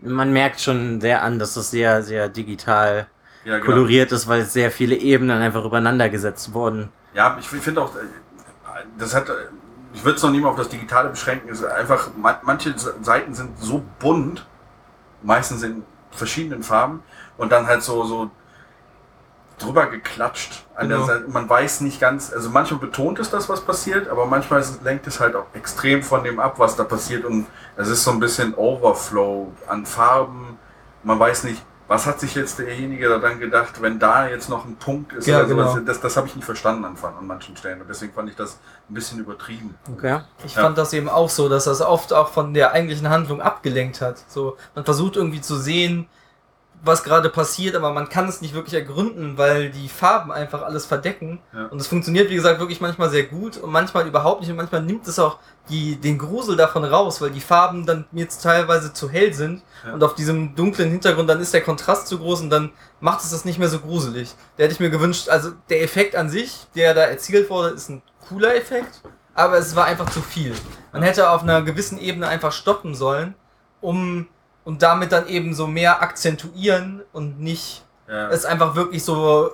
Speaker 1: Man merkt schon sehr an, dass das sehr, sehr digital
Speaker 2: ja, genau.
Speaker 1: koloriert ist, weil sehr viele Ebenen einfach übereinander gesetzt wurden.
Speaker 2: Ja, ich finde auch, äh, das hat, äh, ich würde es noch nie mal auf das Digitale beschränken, es ist einfach, ma- manche Seiten sind so bunt, meistens in verschiedenen Farben und dann halt so, so drüber geklatscht. An der
Speaker 3: Genau.
Speaker 2: Seite. Man weiß nicht ganz, also manchmal betont es das, was passiert, aber manchmal lenkt es halt auch extrem von dem ab, was da passiert und es ist so ein bisschen Overflow an Farben. Man weiß nicht, was hat sich jetzt derjenige da dann gedacht, wenn da jetzt noch ein Punkt ist
Speaker 3: Ja,
Speaker 2: oder sowas.
Speaker 3: genau.
Speaker 2: Das, das habe ich nicht verstanden an, an manchen Stellen und deswegen fand ich das ein bisschen übertrieben.
Speaker 1: Okay.
Speaker 3: Ich
Speaker 2: Ja.
Speaker 3: fand das eben auch so, dass das oft auch von der eigentlichen Handlung abgelenkt hat. So, man versucht irgendwie zu sehen, was gerade passiert, aber man kann es nicht wirklich ergründen, weil die Farben einfach alles verdecken.
Speaker 2: Ja.
Speaker 3: Und es funktioniert, wie gesagt, wirklich manchmal sehr gut und manchmal überhaupt nicht. Und manchmal nimmt es auch die, den Grusel davon raus, weil die Farben dann jetzt teilweise zu hell sind.
Speaker 2: Ja.
Speaker 3: Und auf diesem dunklen Hintergrund, dann ist der Kontrast zu groß und dann macht es das nicht mehr so gruselig. Der hätte ich mir gewünscht, also der Effekt an sich, der da erzielt wurde, ist ein cooler Effekt, aber es war einfach zu viel. Man hätte auf einer gewissen Ebene einfach stoppen sollen, um und damit dann eben so mehr akzentuieren und nicht
Speaker 2: Ja.
Speaker 3: es einfach wirklich so,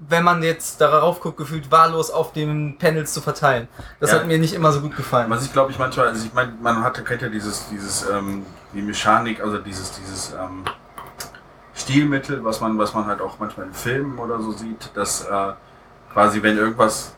Speaker 3: wenn man jetzt darauf guckt, gefühlt wahllos auf den Panels zu verteilen. Das
Speaker 2: Ja.
Speaker 3: hat mir nicht immer so gut gefallen.
Speaker 2: Was ich glaube ich manchmal, also ich meine, man hatte, kennt ja dieses, dieses, ähm, die Mechanik, also dieses, dieses ähm, Stilmittel, was man, was man halt auch manchmal in Filmen oder so sieht, dass äh, quasi wenn irgendwas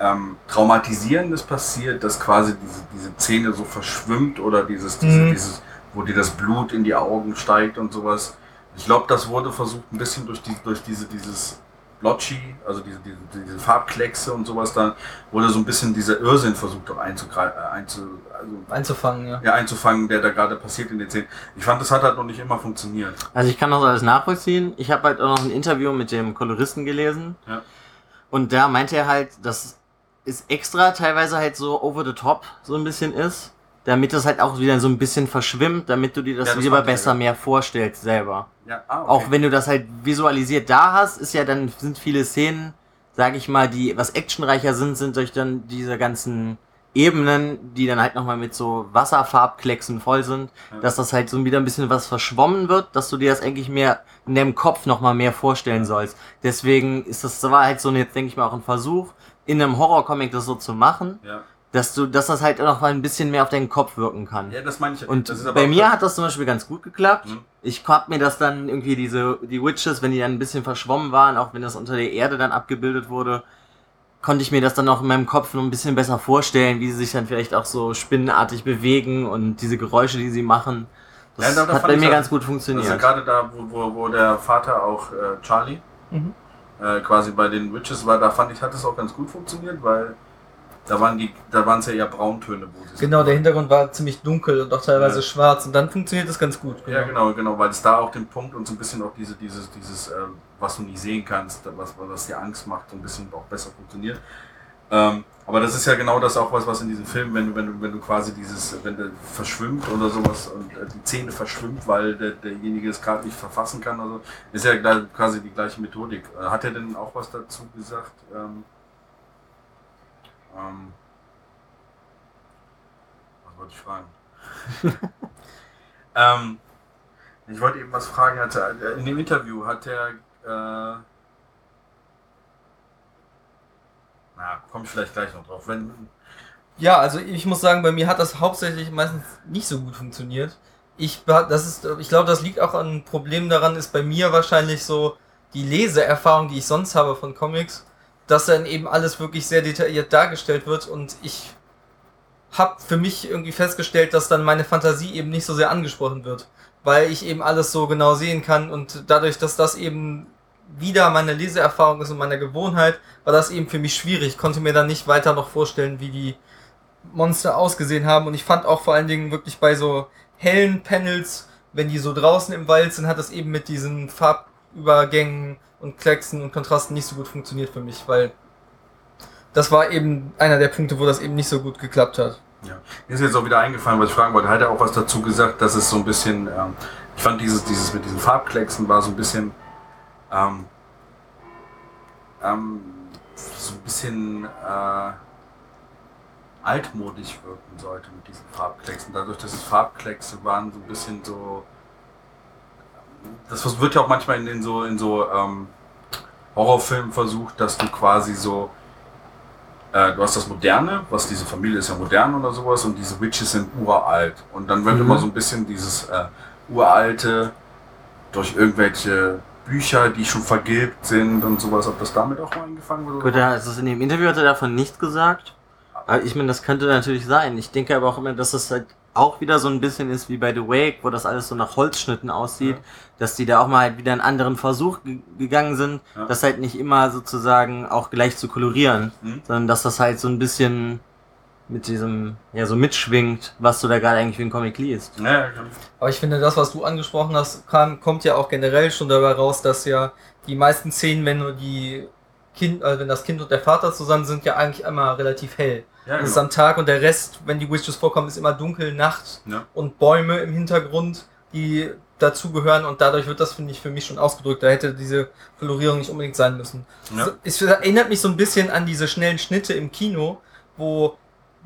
Speaker 2: ähm, Traumatisierendes passiert, dass quasi diese, diese Szene so verschwimmt oder dieses, diese,
Speaker 3: Mhm.
Speaker 2: dieses, wo dir das Blut in die Augen steigt und sowas. Ich glaube, das wurde versucht ein bisschen durch, die, durch diese, dieses Blotchy, also diese, diese, diese Farbkleckse und sowas, da wurde so ein bisschen dieser Irrsinn versucht auch einzugreifen, äh, einzu, also,
Speaker 3: Einzufangen, ja.
Speaker 2: ja, einzufangen, der da gerade passiert in den Szenen. Ich fand, das hat halt noch nicht immer funktioniert.
Speaker 1: Also ich kann das alles nachvollziehen. Ich habe halt auch noch ein Interview mit dem Koloristen gelesen.
Speaker 2: Ja.
Speaker 1: Und da meinte er halt, dass es extra teilweise halt so over the top so ein bisschen ist, damit es halt auch wieder so ein bisschen verschwimmt, damit du dir das,
Speaker 2: Ja, das
Speaker 1: lieber
Speaker 2: er,
Speaker 1: besser mehr vorstellst selber.
Speaker 2: Ja, ah, okay.
Speaker 1: Auch wenn du das halt visualisiert da hast, ist ja dann sind viele Szenen, sage ich mal, die was actionreicher sind, sind durch dann diese ganzen Ebenen, die dann halt nochmal mit so Wasserfarbklecksen voll sind,
Speaker 2: Ja.
Speaker 1: dass das halt so wieder ein bisschen was verschwommen wird, dass du dir das eigentlich mehr in deinem Kopf nochmal mehr vorstellen sollst. Deswegen ist das, das war halt so, jetzt denke ich mal, auch ein Versuch, in einem Horrorcomic das so zu machen,
Speaker 2: Ja.
Speaker 1: Dass du, dass das halt noch mal ein bisschen mehr auf deinen Kopf wirken kann.
Speaker 2: ja, das meine ich.
Speaker 1: Und
Speaker 2: das ist aber
Speaker 1: bei mir hat das zum Beispiel ganz gut geklappt.
Speaker 2: Mhm.
Speaker 1: Ich hab mir das dann irgendwie diese, die Witches, wenn die dann ein bisschen verschwommen waren, auch wenn das unter der Erde dann abgebildet wurde, konnte ich mir das dann auch in meinem Kopf noch ein bisschen besser vorstellen, wie sie sich dann vielleicht auch so spinnenartig bewegen und diese Geräusche, die sie machen. Das
Speaker 2: Ja, da- da
Speaker 1: hat bei mir
Speaker 2: das-
Speaker 1: ganz gut
Speaker 2: Also
Speaker 1: funktioniert.
Speaker 2: gerade da, wo, wo, wo der Vater auch äh, Charlie
Speaker 3: Mhm.
Speaker 2: äh, quasi bei den Witches war, da fand ich, hat es auch ganz gut funktioniert, weil da waren die, da waren es ja eher Brauntöne, wo sie
Speaker 3: Genau, der Hintergrund war ziemlich dunkel und auch teilweise
Speaker 2: Ja.
Speaker 3: schwarz und dann funktioniert das ganz gut.
Speaker 2: Ja, genau, genau, weil es da auch den Punkt und so ein bisschen auch diese, dieses, dieses, ähm, was du nicht sehen kannst, was, was dir Angst macht, so ein bisschen auch besser funktioniert. Ähm, aber das ist ja genau das auch was, was in diesem Film, wenn du, wenn du, wenn du quasi dieses, wenn der verschwimmt oder sowas und äh, die Zähne verschwimmt, weil der, derjenige es gerade nicht verfassen kann, also ist ja quasi die gleiche Methodik. Äh, Hat er denn auch was dazu gesagt? Ähm, ähm, was wollte ich fragen? [LAUGHS] ähm, ich wollte eben was fragen. Hat er, in dem Interview hat er. Äh, Na, komme ich vielleicht gleich noch drauf. Wenn,
Speaker 3: Ja, also ich muss sagen, bei mir hat das hauptsächlich meistens nicht so gut funktioniert. Ich, das ist, ich glaube, das liegt auch an einem Problem daran, ist bei mir wahrscheinlich so die Leseerfahrung, die ich sonst habe von Comics, dass dann eben alles wirklich sehr detailliert dargestellt wird und ich habe für mich irgendwie festgestellt, dass dann meine Fantasie eben nicht so sehr angesprochen wird, weil ich eben alles so genau sehen kann und dadurch, dass das eben wieder meine Leseerfahrung ist und meine Gewohnheit, war das eben für mich schwierig. Ich konnte mir dann nicht weiter noch vorstellen, wie die Monster ausgesehen haben. Und ich fand auch vor allen Dingen wirklich bei so hellen Panels, wenn die so draußen im Wald sind, hat das eben mit diesen Farbübergängen und Klecksen und Kontrasten nicht so gut funktioniert für mich, weil das war eben einer der Punkte, wo das eben nicht so gut geklappt hat.
Speaker 2: Ja. Mir ist jetzt auch wieder eingefallen, was ich fragen wollte. Hat er auch was dazu gesagt, dass es so ein bisschen, ähm, ich fand dieses, dieses mit diesen Farbklecksen war so ein bisschen, ähm, ähm, so ein bisschen äh, altmodisch wirken sollte mit diesen Farbklecksen. Dadurch, dass es Farbkleckse waren, so ein bisschen so, das wird ja auch manchmal in, in so, in so ähm, Horrorfilmen versucht, dass du quasi so äh, du hast das Moderne, was diese Familie ist ja modern oder sowas, und diese Witches sind uralt. Und dann wird
Speaker 1: Mhm.
Speaker 2: immer so ein bisschen dieses äh, uralte durch irgendwelche Bücher, die schon vergilbt sind und sowas, ob das damit auch mal angefangen wird.
Speaker 1: Gut, ja, also in dem Interview hat er davon nichts gesagt. Aber ich meine, das könnte natürlich sein. Ich denke aber auch immer, dass es halt auch wieder so ein bisschen ist wie bei The Wake, wo das alles so nach Holzschnitten aussieht,
Speaker 2: Ja.
Speaker 1: dass die da auch mal halt wieder einen anderen Versuch ge- gegangen sind,
Speaker 2: Ja.
Speaker 1: das halt nicht immer sozusagen auch gleich zu kolorieren,
Speaker 2: Mhm.
Speaker 1: sondern dass das halt so ein bisschen mit diesem, ja, so mitschwingt, was du da gerade eigentlich für einen Comic liest.
Speaker 2: Ja, ja, genau.
Speaker 3: Aber ich finde, das, was du angesprochen hast, kam, kommt ja auch generell schon dabei raus, dass ja die meisten Szenen, wenn nur die Kind, äh, wenn das Kind und der Vater zusammen sind, ja eigentlich einmal relativ hell.
Speaker 2: Ja,
Speaker 3: Das ist
Speaker 2: genau.
Speaker 3: am Tag und der Rest, wenn die Witches vorkommen, ist immer dunkel, Nacht
Speaker 2: Ja.
Speaker 3: und Bäume im Hintergrund, die dazugehören und dadurch wird das, finde ich, für mich schon ausgedrückt. Da hätte diese Kolorierung nicht unbedingt sein müssen.
Speaker 2: Ja.
Speaker 3: So, Es erinnert mich so ein bisschen an diese schnellen Schnitte im Kino, wo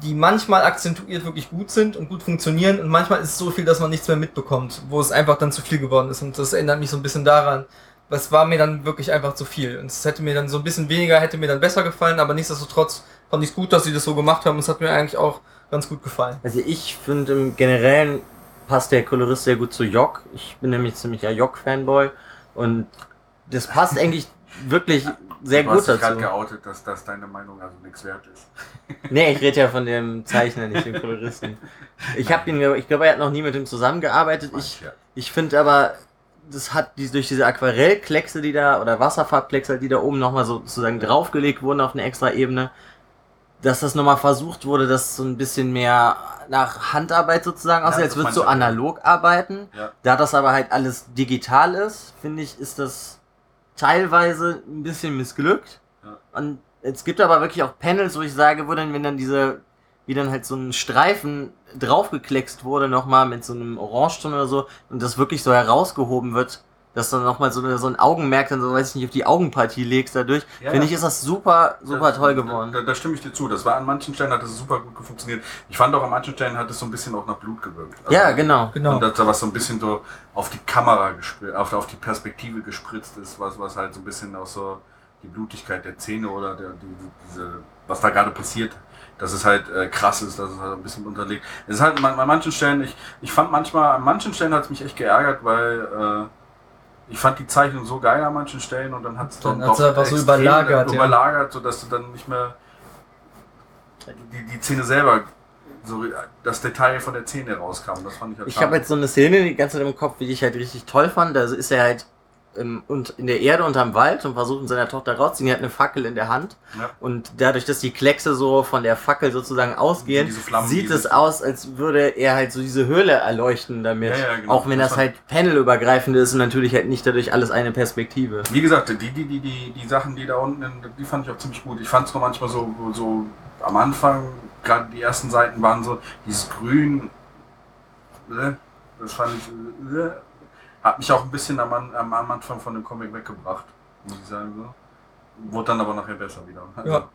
Speaker 3: die manchmal akzentuiert wirklich gut sind und gut funktionieren und manchmal ist es so viel, dass man nichts mehr mitbekommt, wo es einfach dann zu viel geworden ist und das erinnert mich so ein bisschen daran. Das war mir dann wirklich einfach zu viel und es hätte mir dann so ein bisschen weniger, hätte mir dann besser gefallen, aber nichtsdestotrotz fand ich es gut, dass sie das so gemacht haben es hat mir eigentlich auch ganz gut gefallen.
Speaker 1: Also ich finde im Generellen passt der Kolorist sehr gut zu Jock. Ich bin nämlich ziemlicher Jock-Fanboy und das passt eigentlich wirklich sehr
Speaker 2: du
Speaker 1: gut
Speaker 2: hast gerade geoutet, dass das deine Meinung also nichts wert ist. [LAUGHS]
Speaker 1: Nee, ich rede ja von dem Zeichner, nicht dem Koloristen. Ich habe ihn, ich glaube, er hat noch nie mit ihm zusammengearbeitet. Ich, ich finde aber, das hat die, durch diese Aquarellkleckse, die da, oder Wasserfarbkleckse, die da oben nochmal so sozusagen draufgelegt wurden auf eine extra Ebene, dass das nochmal versucht wurde, das so ein bisschen mehr nach Handarbeit sozusagen aussieht,
Speaker 2: Ja,
Speaker 1: als würdest du
Speaker 2: ich.
Speaker 1: analog arbeiten.
Speaker 2: Ja.
Speaker 1: Da das aber halt alles digital ist, finde ich, ist das teilweise ein bisschen missglückt.
Speaker 2: Ja.
Speaker 1: Und es gibt aber wirklich auch Panels, wo ich sage, wo dann, wenn dann diese, wie dann halt so ein Streifen draufgekleckst wurde, nochmal mit so einem Orangeton oder so, und das wirklich so herausgehoben wird, dass dann nochmal so, so ein Augenmerk dann so, weiß ich nicht, auf die Augenpartie legst dadurch,
Speaker 2: Ja,
Speaker 1: finde ich, ist das super, super
Speaker 2: Da-
Speaker 1: toll geworden.
Speaker 2: Da, da stimme ich dir zu. Das war an manchen Stellen hat es super gut funktioniert. Ich fand auch an manchen Stellen hat es so ein bisschen auch nach Blut gewirkt. Also-
Speaker 1: ja, genau.
Speaker 3: Genau.
Speaker 2: Und dass da was so ein bisschen so auf die Kamera gespritzt, auf, auf die Perspektive gespritzt ist, was, was halt so ein bisschen auch so die Blutigkeit der Zähne oder der, die, diese, was da gerade passiert, dass es halt äh, krass ist, dass es halt ein bisschen unterlegt. Es ist halt an, an manchen Stellen, ich, ich fand manchmal, an manchen Stellen hat es mich echt geärgert, weil äh, ich fand die Zeichnung so geil an manchen Stellen und dann hat es
Speaker 3: Dann
Speaker 2: doch,
Speaker 3: einfach so
Speaker 2: extrem
Speaker 3: überlagert, ja.
Speaker 2: überlagert, sodass du dann nicht mehr die, die Szene selber so das Detail von der Szene rauskam. Das fand ich halt
Speaker 1: Ich habe jetzt so eine Szene die ganze Zeit im Kopf, die ich halt richtig toll fand. Da ist er halt im, und in der Erde unterm Wald und versucht mit seiner Tochter rauszuziehen. Er hat eine Fackel in der Hand.
Speaker 2: Ja.
Speaker 1: Und dadurch, dass die Kleckse so von der Fackel sozusagen ausgehen,
Speaker 2: Flammen,
Speaker 1: sieht es aus, als würde er halt so diese Höhle erleuchten damit.
Speaker 2: Ja, ja, genau.
Speaker 1: Auch wenn
Speaker 2: Das
Speaker 1: das halt panelübergreifend ist und natürlich halt nicht dadurch alles eine Perspektive.
Speaker 2: Wie gesagt, die, die, die, die, die Sachen, die da unten, die fand ich auch ziemlich gut. Ich fand es nur manchmal so, so am Anfang, gerade die ersten Seiten waren so, dieses Grün, äh, das fand ich, äh, hat mich auch ein bisschen am, am, Anfang von dem Comic weggebracht, muss ich sagen. So. Wurde dann aber nachher besser wieder. Also,
Speaker 3: Ja.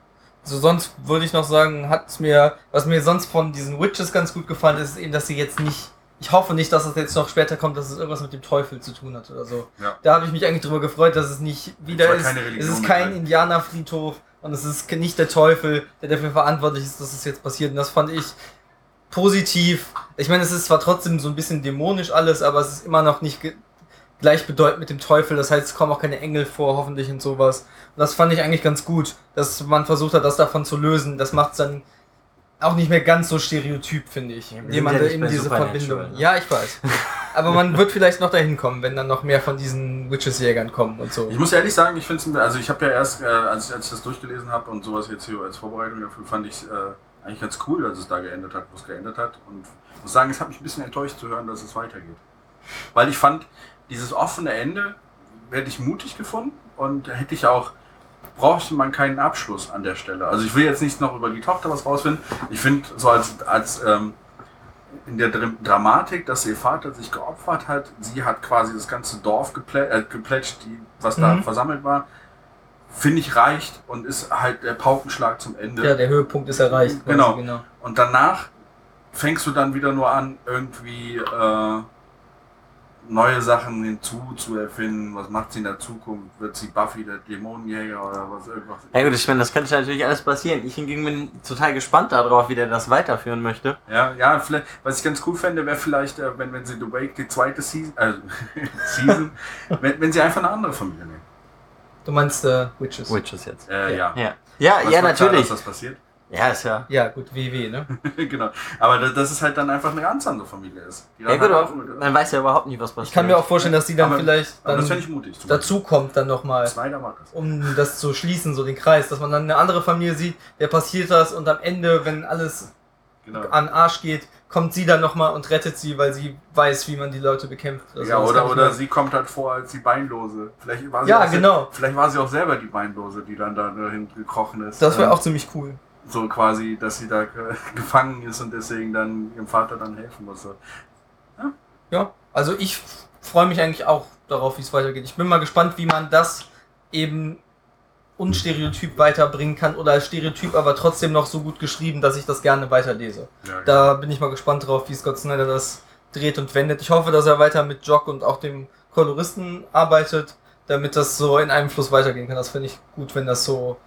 Speaker 3: Also sonst würde ich noch sagen, hat's mir, was mir sonst von diesen Witches ganz gut gefallen ist, ist eben, dass sie jetzt nicht, ich hoffe nicht, dass es jetzt noch später kommt, dass es irgendwas mit dem Teufel zu tun hat oder so.
Speaker 2: Ja.
Speaker 3: Da habe ich mich eigentlich drüber gefreut, dass es nicht wieder ist. Es ist kein. Indianerfriedhof, und es ist nicht der Teufel, der dafür verantwortlich ist, dass es jetzt passiert. Und das fand ich positiv. Ich meine, es ist zwar trotzdem so ein bisschen dämonisch alles, aber es ist immer noch nicht gleichbedeutend mit dem Teufel. Das heißt, es kommen auch keine Engel vor, hoffentlich und sowas. Und das fand ich eigentlich ganz gut, dass man versucht hat, das davon zu lösen. Das macht es dann auch nicht mehr ganz so stereotyp, finde ich.
Speaker 1: Ja,
Speaker 3: man
Speaker 1: sind ja
Speaker 3: eben diese Verbindung.
Speaker 1: ne?
Speaker 3: Ja, ich weiß. [LAUGHS] Aber man wird vielleicht noch dahin kommen, wenn dann noch mehr von diesen Witches-Jägern kommen und so.
Speaker 2: Ich muss ehrlich sagen, ich finde es, also ich habe ja erst, äh, als, ich, als ich das durchgelesen habe und sowas jetzt hier als Vorbereitung dafür, fand ich äh, eigentlich ganz cool, dass es da geendet hat, wo es geendet hat. Und ich muss sagen, es hat mich ein bisschen enttäuscht zu hören, dass es weitergeht. Weil ich fand, dieses offene Ende hätte ich mutig gefunden und hätte ich auch, brauchte man keinen Abschluss an der Stelle. Also ich will jetzt nicht noch über die Tochter was rausfinden. Ich finde, so als, als ähm, in der Dr- Dramatik, dass ihr Vater sich geopfert hat, sie hat quasi das ganze Dorf geplä äh, geplätscht, die, was da
Speaker 3: Mhm.
Speaker 2: versammelt war, finde ich reicht und ist halt der Paukenschlag zum Ende.
Speaker 3: Ja, der Höhepunkt ist erreicht. quasi,
Speaker 2: Genau.
Speaker 3: genau.
Speaker 2: Und danach fängst du dann wieder nur an, irgendwie äh, neue Sachen hinzu zu erfinden. Was macht sie in der Zukunft? Wird sie Buffy der Dämonenjäger oder was irgendwas?
Speaker 1: Ja gut, ich meine, das könnte natürlich alles passieren. Ich hingegen bin total gespannt darauf, wie der das weiterführen möchte.
Speaker 2: Ja, ja, vielleicht, was ich ganz cool fände, wäre vielleicht, äh, wenn, wenn sie The Wake die zweite Season, äh, [LAUGHS] Season [LAUGHS] wenn, wenn sie einfach eine andere Familie nehmen.
Speaker 3: Du meinst äh, Witches.
Speaker 1: Witches jetzt.
Speaker 2: Äh, ja.
Speaker 1: Ja, ja,
Speaker 2: Was
Speaker 1: ja
Speaker 2: war klar,
Speaker 1: natürlich.
Speaker 2: dass das passiert.
Speaker 1: Ja, ist ja.
Speaker 3: Ja, gut, WW, ne? [LAUGHS]
Speaker 2: genau. Aber das, das ist halt dann einfach eine ganz andere Familie ist. Die
Speaker 1: Ja gut,
Speaker 2: halt
Speaker 1: man weiß ja überhaupt nicht, was passiert.
Speaker 3: Ich kann mir auch vorstellen, dass die dann
Speaker 2: Aber-
Speaker 3: vielleicht
Speaker 2: das
Speaker 3: dann
Speaker 2: ich mutig.
Speaker 3: dazu kommt dann nochmal,
Speaker 2: das.
Speaker 3: um das zu schließen, so den Kreis, dass man dann eine andere Familie sieht, der passiert das und am Ende, wenn alles
Speaker 2: Genau.
Speaker 3: an den Arsch geht, kommt sie dann nochmal und rettet sie, weil sie weiß, wie man die Leute bekämpft. Also
Speaker 2: ja, oder, oder sie kommt halt vor als die Beinlose. Vielleicht war sie
Speaker 3: Ja,
Speaker 2: auch se-
Speaker 3: genau.
Speaker 2: Vielleicht war sie auch selber die Beinlose, die dann da dahin gekrochen ist.
Speaker 3: Das wäre
Speaker 2: Ähm,
Speaker 3: auch ziemlich cool.
Speaker 2: so quasi, dass sie da ge- [LAUGHS] gefangen ist und deswegen dann ihrem Vater dann helfen musste.
Speaker 3: Ja, also ich freue mich eigentlich auch darauf, wie es weitergeht. Ich bin mal gespannt, wie man das eben unstereotyp weiterbringen kann oder als Stereotyp aber trotzdem noch so gut geschrieben, dass ich das gerne weiterlese.
Speaker 2: Ja,
Speaker 3: Da bin ich mal gespannt drauf, wie Scott Snyder das dreht und wendet. Ich hoffe, dass er weiter mit Jock und auch dem Koloristen arbeitet, damit das so in einem Fluss weitergehen kann. Das finde ich gut, wenn das so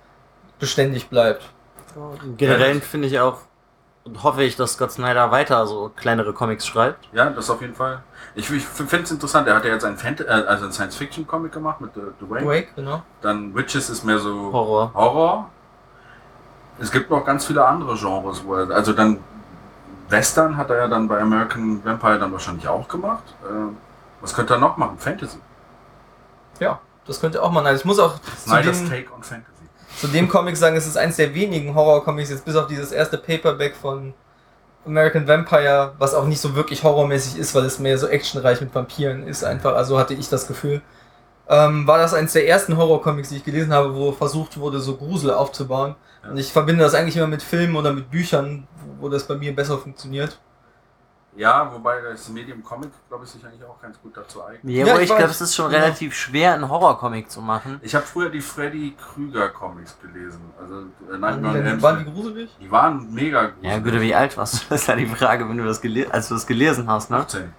Speaker 3: beständig bleibt.
Speaker 1: Generell finde ich auch hoffe ich, dass Scott Snyder weiter so kleinere Comics schreibt.
Speaker 2: Ja, das auf jeden Fall. Ich, ich finde es interessant, er hat ja jetzt einen, Fant äh, also einen Science-Fiction-Comic gemacht mit The, The Wake.
Speaker 3: Wake, genau.
Speaker 2: Dann Witches ist mehr so
Speaker 1: Horror.
Speaker 2: Horror. Es gibt noch ganz viele andere Genres, wo er, also dann Western hat er ja dann bei American Vampire dann wahrscheinlich auch gemacht. Äh, was könnte er noch machen? Fantasy.
Speaker 3: Ja, das könnte auch mal. Also ich muss auch
Speaker 2: Snyder's Take on Fantasy.
Speaker 3: Zu dem Comic sagen, es ist eins der wenigen Horror-Comics, jetzt bis auf dieses erste Paperback von American Vampire, was auch nicht so wirklich horrormäßig ist, weil es mehr so actionreich mit Vampiren ist einfach. Also hatte ich das Gefühl. Ähm, war das eins der ersten Horror-Comics, die ich gelesen habe, wo versucht wurde, so Grusel aufzubauen. Und ich verbinde das eigentlich immer mit Filmen oder mit Büchern, wo, wo das bei mir besser funktioniert.
Speaker 2: Ja, wobei das Medium Comic, glaube ich, sich eigentlich auch ganz gut dazu eignet.
Speaker 1: Ja,
Speaker 3: Ja,
Speaker 1: aber
Speaker 3: ich
Speaker 1: ich glaube,
Speaker 3: weiß.
Speaker 1: es ist schon
Speaker 3: Ja.
Speaker 1: relativ schwer, einen Horrorcomic zu machen.
Speaker 2: Ich habe früher die Freddy Krüger Comics gelesen. Also äh,
Speaker 3: Waren
Speaker 2: Nightmare on
Speaker 3: die, waren die gruselig?
Speaker 2: die waren mega gut.
Speaker 1: Ja, gut, wie alt warst du? [LAUGHS] Das ist ja die Frage, wenn du das gele als du das gelesen hast, ne?
Speaker 2: 18.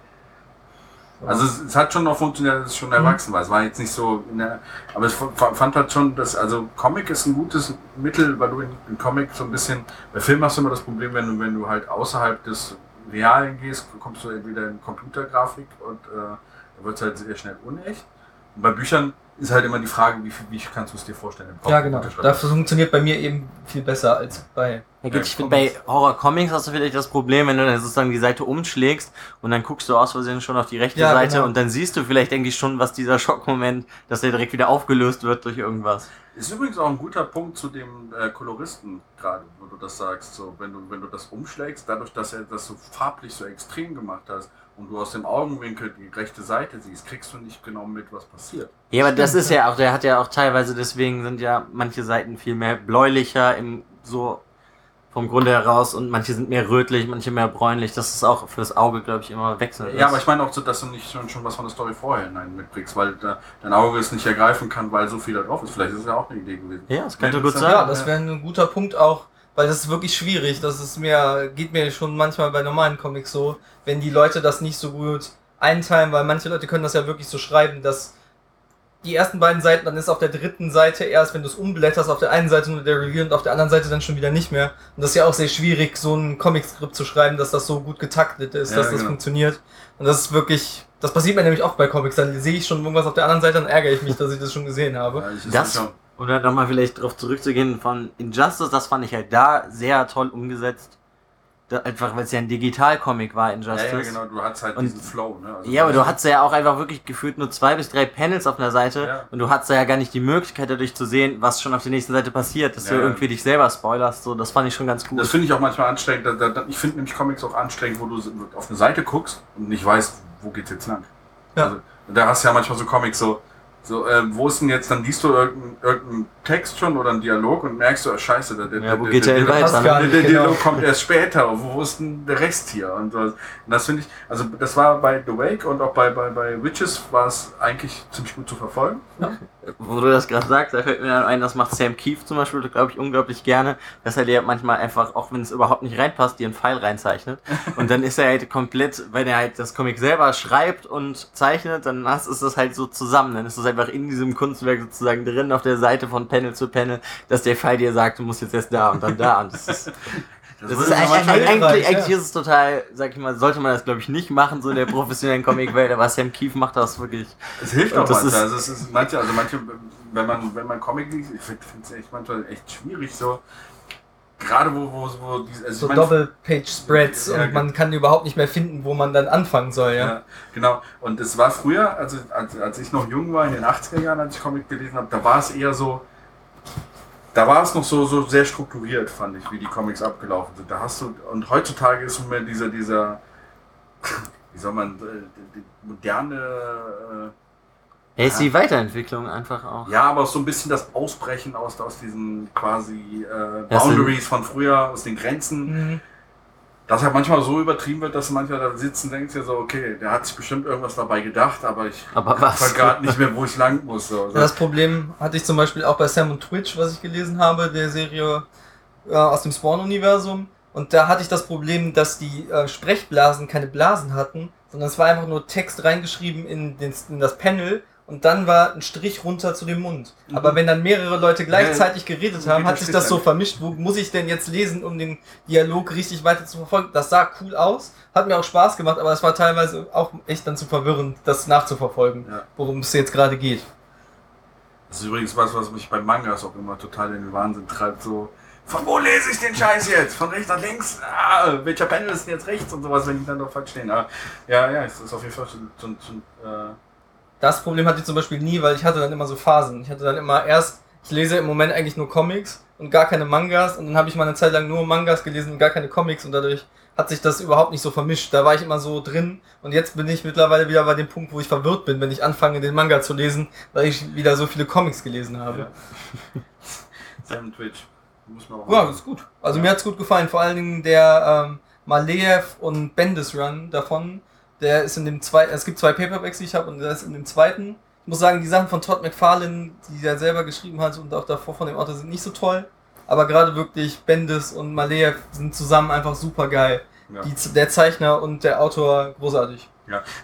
Speaker 2: Also es, es hat schon noch funktioniert, dass es schon erwachsen war. Es war jetzt nicht so, in der, aber ich fand halt schon, dass also Comic ist ein gutes Mittel, weil du in, in Comic so ein bisschen, bei Film hast du immer das Problem, wenn du wenn du halt außerhalb des Realen gehst, kommst du entweder in Computergrafik und äh, da wird es halt sehr schnell unecht. Und bei Büchern ist halt immer die Frage, wie, viel- wie kannst du es dir vorstellen? im Kopf
Speaker 3: Ja, genau. Das funktioniert bei mir eben viel besser als bei.
Speaker 1: Ja, gut,
Speaker 2: Ja,
Speaker 1: ich finde, bei
Speaker 3: Comics.
Speaker 1: Horror-Comics hast du vielleicht das Problem, wenn du dann sozusagen die Seite umschlägst und dann guckst du aus Versehen schon auf die rechte
Speaker 3: Ja,
Speaker 1: Seite
Speaker 3: genau.
Speaker 1: und dann siehst du vielleicht eigentlich schon, was dieser Schockmoment, dass der direkt wieder aufgelöst wird durch irgendwas.
Speaker 2: Ist übrigens auch ein guter Punkt zu dem äh, Koloristen gerade, wo du das sagst. So, wenn du, wenn du das umschlägst, dadurch, dass er das so farblich so extrem gemacht hast und du aus dem Augenwinkel die rechte Seite siehst, kriegst du nicht genau mit, was passiert.
Speaker 1: Ja, aber das ist ja auch, der hat ja auch teilweise, deswegen sind ja manche Seiten viel mehr bläulicher im so vom Grunde heraus und manche sind mehr rötlich, manche mehr bräunlich. Das ist auch fürs Auge, glaube ich, immer wechselnd.
Speaker 2: Ja,
Speaker 1: ist.
Speaker 2: aber ich meine auch so, dass du nicht schon, schon was von der Story vorher hinein mitbringst, weil da, dein Auge es nicht ergreifen kann, weil so viel da drauf ist. Vielleicht ist es ja auch eine Idee gewesen.
Speaker 1: Ja, das könnte gut sein.
Speaker 3: Ja, das wäre ein guter Punkt auch, weil das ist wirklich schwierig. Das ist mir, geht mir schon manchmal bei normalen Comics so, wenn die Leute das nicht so gut einteilen, weil manche Leute können das ja wirklich so schreiben, dass die ersten beiden Seiten, dann ist auf der dritten Seite erst, wenn du es umblätterst, auf der einen Seite nur der Review und auf der anderen Seite dann schon wieder nicht mehr. Und das ist ja auch sehr schwierig, so ein Comic-Skript zu schreiben, dass das so gut getaktet ist,
Speaker 2: Ja,
Speaker 3: dass das
Speaker 2: genau.
Speaker 3: funktioniert. Und das ist wirklich, das passiert mir nämlich oft bei Comics. Dann sehe ich schon irgendwas auf der anderen Seite, dann ärgere ich mich, dass ich das schon gesehen habe.
Speaker 2: Ja, ich-
Speaker 1: Das, um da nochmal vielleicht drauf zurückzugehen, von Injustice, das fand ich halt da sehr toll umgesetzt. Da, einfach weil es ja ein Digital-Comic war,
Speaker 2: ja,
Speaker 1: Injustice.
Speaker 2: ja, genau, du hast halt
Speaker 1: Und-
Speaker 2: diesen Flow, ne? Also
Speaker 1: Ja, aber du
Speaker 2: hast
Speaker 1: hattest ja auch einfach wirklich gefühlt nur zwei bis drei Panels auf einer Seite
Speaker 2: Ja.
Speaker 1: und du hattest ja gar nicht die Möglichkeit dadurch zu sehen, was schon auf der nächsten Seite passiert, dass
Speaker 2: Ja.
Speaker 1: du irgendwie dich selber spoilerst. So, das fand ich schon ganz gut.
Speaker 2: Das finde ich auch manchmal anstrengend. Da, da, ich finde nämlich Comics auch anstrengend, wo du auf eine Seite guckst und nicht weißt, wo geht's jetzt lang.
Speaker 3: Ja.
Speaker 2: Also, da hast du ja manchmal so Comics so, so äh, wo ist denn jetzt, dann liest du irgendeinen irgendeinen Text schon oder einen Dialog und merkst du, oh, scheiße, der, der,
Speaker 1: Ja, wo
Speaker 2: der,
Speaker 1: geht
Speaker 2: der,
Speaker 1: der
Speaker 2: der,
Speaker 1: weiter?
Speaker 2: der, der
Speaker 3: genau.
Speaker 2: Dialog kommt erst später. Wo, ist denn der Rest hier? Und, das- und das finde ich, also das war bei The Wake und auch bei, bei, bei Witches war es eigentlich ziemlich gut zu verfolgen.
Speaker 1: Wo du das gerade sagst, da fällt mir dann ein, das macht Sam Keefe zum Beispiel, glaube ich, unglaublich gerne, dass er dir manchmal einfach, auch wenn es überhaupt nicht reinpasst, dir einen Pfeil reinzeichnet. [LAUGHS] Und dann ist er halt komplett, wenn er halt das Comic selber schreibt und zeichnet, dann hast, ist das halt so zusammen. Dann ist es einfach in diesem Kunstwerk sozusagen drin auf der Seite von Panel zu Panel, dass der Pfeil dir sagt, du musst jetzt erst da und dann da. Und das ist, [LAUGHS] das
Speaker 2: würde
Speaker 1: ist eigentlich, eigentlich,
Speaker 3: ja.
Speaker 1: eigentlich ist es total, sag ich mal, sollte man das glaube ich nicht machen, so in der professionellen Comicwelt, aber Sam Keefe macht das wirklich.
Speaker 2: Es hilft auch
Speaker 1: das
Speaker 2: manchmal. Also es ist manche, also manche, wenn man, wenn man Comic liest, ich finde es echt manchmal echt schwierig so. Gerade wo, wo, wo diese, also
Speaker 3: So
Speaker 2: ich mein,
Speaker 3: Doppel-Page-Spreads
Speaker 2: Ja,
Speaker 3: und man kann überhaupt nicht mehr finden, wo man dann anfangen soll, ja.
Speaker 2: Ja, genau. Und es war früher, also als, als ich noch jung war, in den 80er Jahren, als ich Comic gelesen habe, da war es eher so, da war es noch so, so sehr strukturiert, fand ich, wie die Comics abgelaufen sind. Da hast du, und heutzutage ist mehr dieser, dieser, wie soll man, äh, moderne,
Speaker 1: Er ist die Weiterentwicklung einfach auch.
Speaker 2: ja, aber so ein bisschen das Ausbrechen aus, aus diesen quasi äh, Boundaries von früher, aus den Grenzen.
Speaker 3: Mhm.
Speaker 2: dass er manchmal so übertrieben wird, dass mancher da sitzen und denkt ja so, okay, der hat sich bestimmt irgendwas dabei gedacht, aber ich
Speaker 1: Aber was?
Speaker 2: weiß gerade nicht mehr, wo ich lang muss. So.
Speaker 3: Ja, das Problem hatte ich zum Beispiel auch bei Sam und Twitch, was ich gelesen habe, der Serie äh, aus dem Spawn-Universum. Und da hatte ich das Problem, dass die äh, Sprechblasen keine Blasen hatten, sondern es war einfach nur Text reingeschrieben in, den, in das Panel und dann war ein Strich runter zu dem Mund.
Speaker 2: Mhm.
Speaker 3: Aber wenn dann mehrere Leute gleichzeitig geredet
Speaker 2: so
Speaker 3: haben, hat sich das so vermischt. Wo muss ich denn jetzt lesen, um den Dialog richtig weiter zu verfolgen? Das sah cool aus, hat mir auch Spaß gemacht, aber es war teilweise auch echt dann zu verwirrend, das nachzuverfolgen,
Speaker 2: Ja.
Speaker 3: worum es jetzt gerade geht.
Speaker 2: Das ist übrigens was, was mich bei Mangas auch immer total in den Wahnsinn treibt. So, von wo lese ich den Scheiß jetzt? Von rechts nach links? Ah, welcher Panel ist denn jetzt rechts und sowas, wenn die dann doch falsch stehen? Aber, ja, ja, es ist auf jeden Fall schon, schon, schon äh,
Speaker 3: Das Problem hatte ich zum Beispiel nie, weil ich hatte dann immer so Phasen. Ich hatte dann immer erst, ich lese im Moment eigentlich nur Comics und gar keine Mangas und dann habe ich mal eine Zeit lang nur Mangas gelesen und gar keine Comics und dadurch hat sich das überhaupt nicht so vermischt. Da war ich immer so drin und jetzt bin ich mittlerweile wieder bei dem Punkt, wo ich verwirrt bin, wenn ich anfange, den Manga zu lesen, weil ich wieder so viele Comics gelesen habe.
Speaker 2: Ja. [LAUGHS] Sam Twitch. Muss man auch
Speaker 3: Ja, ist gut. Also mir hat's gut gefallen. Vor allen Dingen der ähm, Maleev und Bendis Run davon. Der ist in dem zweiten, es gibt zwei Paperbacks, die ich habe, und der ist in dem zweiten. Ich muss sagen, die Sachen von Todd McFarlane, die er selber geschrieben hat und auch davor von dem Autor, sind nicht so toll. Aber gerade wirklich Bendis und Maleev sind zusammen einfach super geil.
Speaker 2: Ja.
Speaker 3: Die, der Zeichner und der Autor großartig.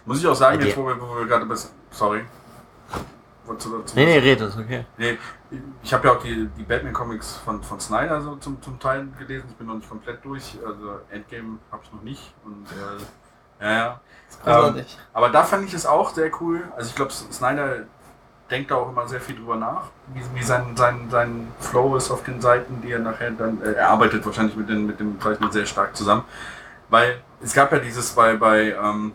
Speaker 2: Muss ich auch sagen,
Speaker 1: Ja,
Speaker 2: jetzt wo wir, wo wir gerade bis. Sorry. Dazu
Speaker 1: Nee, nee,
Speaker 2: was-
Speaker 1: redet, okay.
Speaker 2: Nee, ich habe ja auch die, die Batman-Comics von, von Snyder so zum, zum Teil gelesen. Ich bin noch nicht komplett durch. Also Endgame habe ich noch nicht. Und äh, ja, ja.
Speaker 3: Großartig.
Speaker 2: Aber da fand ich es auch sehr cool. Also ich glaube, Snyder denkt da auch immer sehr viel drüber nach, wie, wie sein, sein, sein Flow ist auf den Seiten, die er nachher dann. Äh, er arbeitet wahrscheinlich mit, den, mit dem Zeichner sehr stark zusammen. Weil es gab ja dieses bei, bei ähm,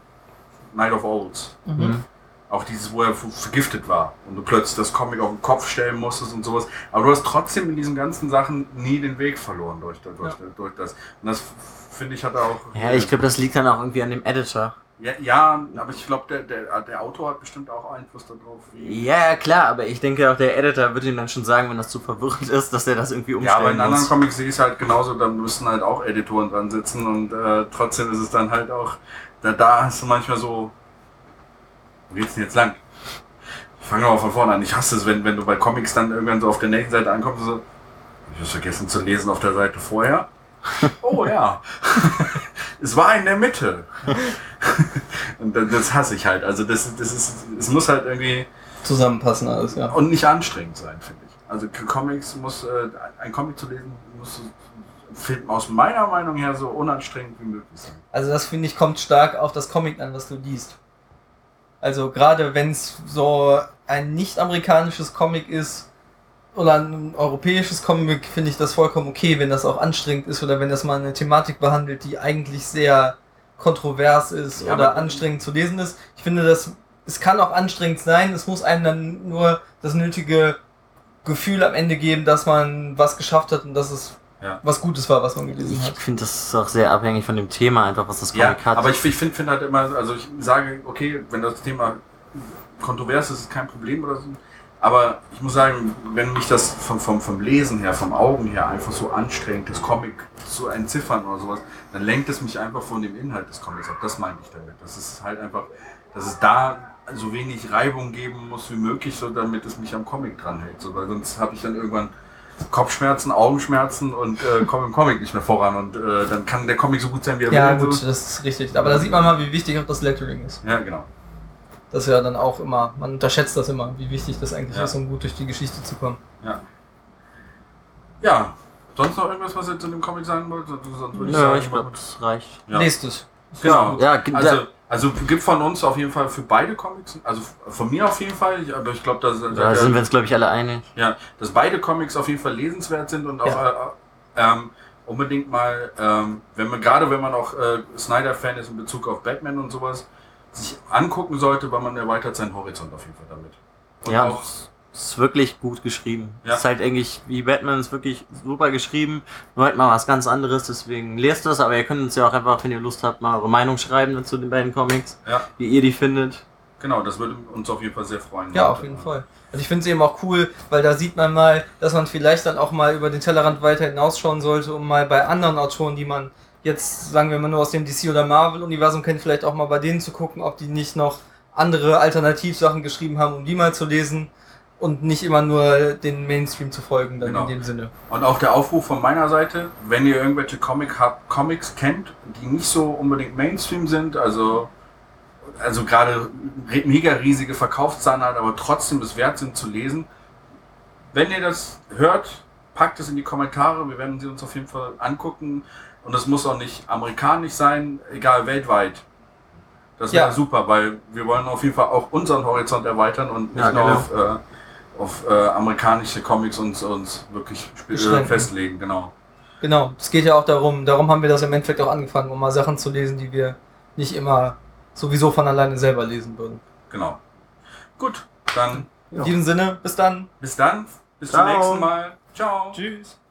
Speaker 2: Night of Owls.
Speaker 1: Mhm.
Speaker 2: Auch dieses, wo er ver- vergiftet war und du plötzlich das Comic auf den Kopf stellen musstest und sowas. Aber du hast trotzdem in diesen ganzen Sachen nie den Weg verloren durch, durch, durch das. Und das finde ich hat er auch.
Speaker 1: Ja, ich glaube, das liegt dann auch irgendwie an dem Editor.
Speaker 2: Ja, ja aber ich glaube, der, der, der Autor hat bestimmt auch Einfluss darauf.
Speaker 1: Ja, ja, klar, aber ich denke auch der Editor wird ihm dann schon sagen, wenn das zu verwirrend ist, dass er das irgendwie
Speaker 2: ja,
Speaker 1: umstellen
Speaker 2: aber in anderen
Speaker 1: muss.
Speaker 2: Comics sehe ich es halt genauso, da müssen halt auch Editoren dran sitzen und äh, trotzdem ist es dann halt auch, da, da hast du manchmal so, wo geht's denn jetzt lang? Ich fange mal von vorne an. Ich hasse es, wenn, wenn du bei Comics dann irgendwann so auf der nächsten Seite ankommst und so, ich habe vergessen zu lesen auf der Seite vorher. [LAUGHS] Oh ja. Es war in der Mitte. [LAUGHS] und das, hasse ich halt. Also das, das ist, es muss halt irgendwie,
Speaker 3: zusammenpassen alles, ja.
Speaker 2: Und nicht anstrengend sein, finde ich. Also Comics muss, äh, ein Comic zu lesen, muss Film aus meiner Meinung her so unanstrengend wie möglich sein.
Speaker 3: Also das finde ich kommt stark auf das Comic an, was du liest. Also gerade wenn es so ein nicht-amerikanisches Comic ist oder ein europäisches Comic, finde ich das vollkommen okay, wenn das auch anstrengend ist oder wenn das mal eine Thematik behandelt, die eigentlich sehr kontrovers ist
Speaker 2: Ja,
Speaker 3: oder anstrengend zu lesen ist. Ich finde, das es kann auch anstrengend sein, es muss einem dann nur das nötige Gefühl am Ende geben, dass man was geschafft hat und dass es
Speaker 2: Ja.
Speaker 3: was Gutes war, was man gelesen
Speaker 1: Ich
Speaker 3: hat.
Speaker 1: finde, das ist auch sehr abhängig von dem Thema, einfach was das
Speaker 2: Ja,
Speaker 1: Comic hat.
Speaker 2: aber ich, ich finde find halt immer, also ich sage, okay, wenn das Thema kontrovers ist, ist kein Problem oder so. Aber ich muss sagen, wenn mich das vom, vom, vom Lesen her, vom Augen her einfach so anstrengt, das Comic zu entziffern oder sowas, dann lenkt es mich einfach von dem Inhalt des Comics ab. Das meine ich damit. Das ist halt einfach, dass es da so wenig Reibung geben muss wie möglich, so damit es mich am Comic dranhält. So, weil sonst habe ich dann irgendwann Kopfschmerzen, Augenschmerzen und äh, komme im Comic nicht mehr voran. Und äh, dann kann der Comic so gut sein, wie er
Speaker 3: Ja,
Speaker 2: will.
Speaker 3: gut,
Speaker 2: So.
Speaker 3: das ist richtig. Aber da sieht man mal, wie wichtig auch das Lettering ist.
Speaker 2: Ja, genau.
Speaker 3: Das ist ja dann auch immer, man unterschätzt das immer, wie wichtig das eigentlich
Speaker 2: Ja.
Speaker 3: ist, um gut durch die Geschichte zu kommen.
Speaker 2: Ja. Ja, sonst noch irgendwas, was ihr zu dem Comic sagen wollt? Sonst würde ich
Speaker 1: Nö,
Speaker 2: sagen,
Speaker 1: ich glaube, das reicht.
Speaker 2: ja.
Speaker 3: Lest es.
Speaker 2: Genau.
Speaker 1: Ja,
Speaker 2: Also, also gibt von uns auf jeden Fall für beide Comics, also von mir auf jeden Fall, aber ich glaube, dass,
Speaker 1: Da sind wir uns, glaube ich, alle einig.
Speaker 2: ja, dass beide Comics auf jeden Fall lesenswert sind und auch
Speaker 3: Ja.
Speaker 2: äh, ähm, unbedingt mal, ähm, wenn man gerade wenn man auch äh, Snyder-Fan ist in Bezug auf Batman und sowas, sich angucken sollte, weil man erweitert seinen Horizont auf jeden Fall damit. Und
Speaker 1: Ja,
Speaker 2: auch,
Speaker 1: es ist wirklich gut geschrieben.
Speaker 2: Ja.
Speaker 1: Es ist halt eigentlich, wie Batman ist wirklich super geschrieben, nur halt mal was ganz anderes, deswegen lest es, aber ihr könnt uns ja auch einfach, wenn ihr Lust habt, mal eure Meinung schreiben zu den beiden Comics,
Speaker 2: ja,
Speaker 1: wie ihr die findet.
Speaker 2: genau, das würde uns auf jeden Fall sehr freuen.
Speaker 3: Ja, auf jeden Fall. Und ich finde es eben auch cool, weil da sieht man mal, dass man vielleicht dann auch mal über den Tellerrand weiter hinausschauen sollte, um mal bei anderen Autoren, die man jetzt, sagen wir mal, nur aus dem DC- oder Marvel-Universum kennt, vielleicht auch mal bei denen zu gucken, ob die nicht noch andere Alternativsachen geschrieben haben, um die mal zu lesen und nicht immer nur den Mainstream zu folgen, dann
Speaker 2: Genau.
Speaker 3: in dem Sinne.
Speaker 2: Und auch der Aufruf von meiner Seite, wenn ihr irgendwelche Comic habt, Comics kennt, die nicht so unbedingt Mainstream sind, also, also gerade mega riesige Verkaufszahlen hat, aber trotzdem es wert sind zu lesen, wenn ihr das hört, packt es in die Kommentare, wir werden sie uns auf jeden Fall angucken und das muss auch nicht amerikanisch sein, egal weltweit. Das wäre
Speaker 3: Ja.
Speaker 2: super, weil wir wollen auf jeden Fall auch unseren Horizont erweitern und nicht
Speaker 1: Ja,
Speaker 2: nur
Speaker 1: genau.
Speaker 2: auf, äh, auf äh, amerikanische Comics uns, uns wirklich äh, festlegen, genau.
Speaker 3: Genau, es geht ja auch darum, darum haben wir das im Endeffekt auch angefangen, um mal Sachen zu lesen, die wir nicht immer sowieso von alleine selber lesen würden.
Speaker 2: Genau. Gut, dann
Speaker 3: In diesem Sinne, bis dann.
Speaker 2: bis dann, bis
Speaker 1: Ciao.
Speaker 2: zum nächsten Mal. Ciao.
Speaker 3: Tschüss.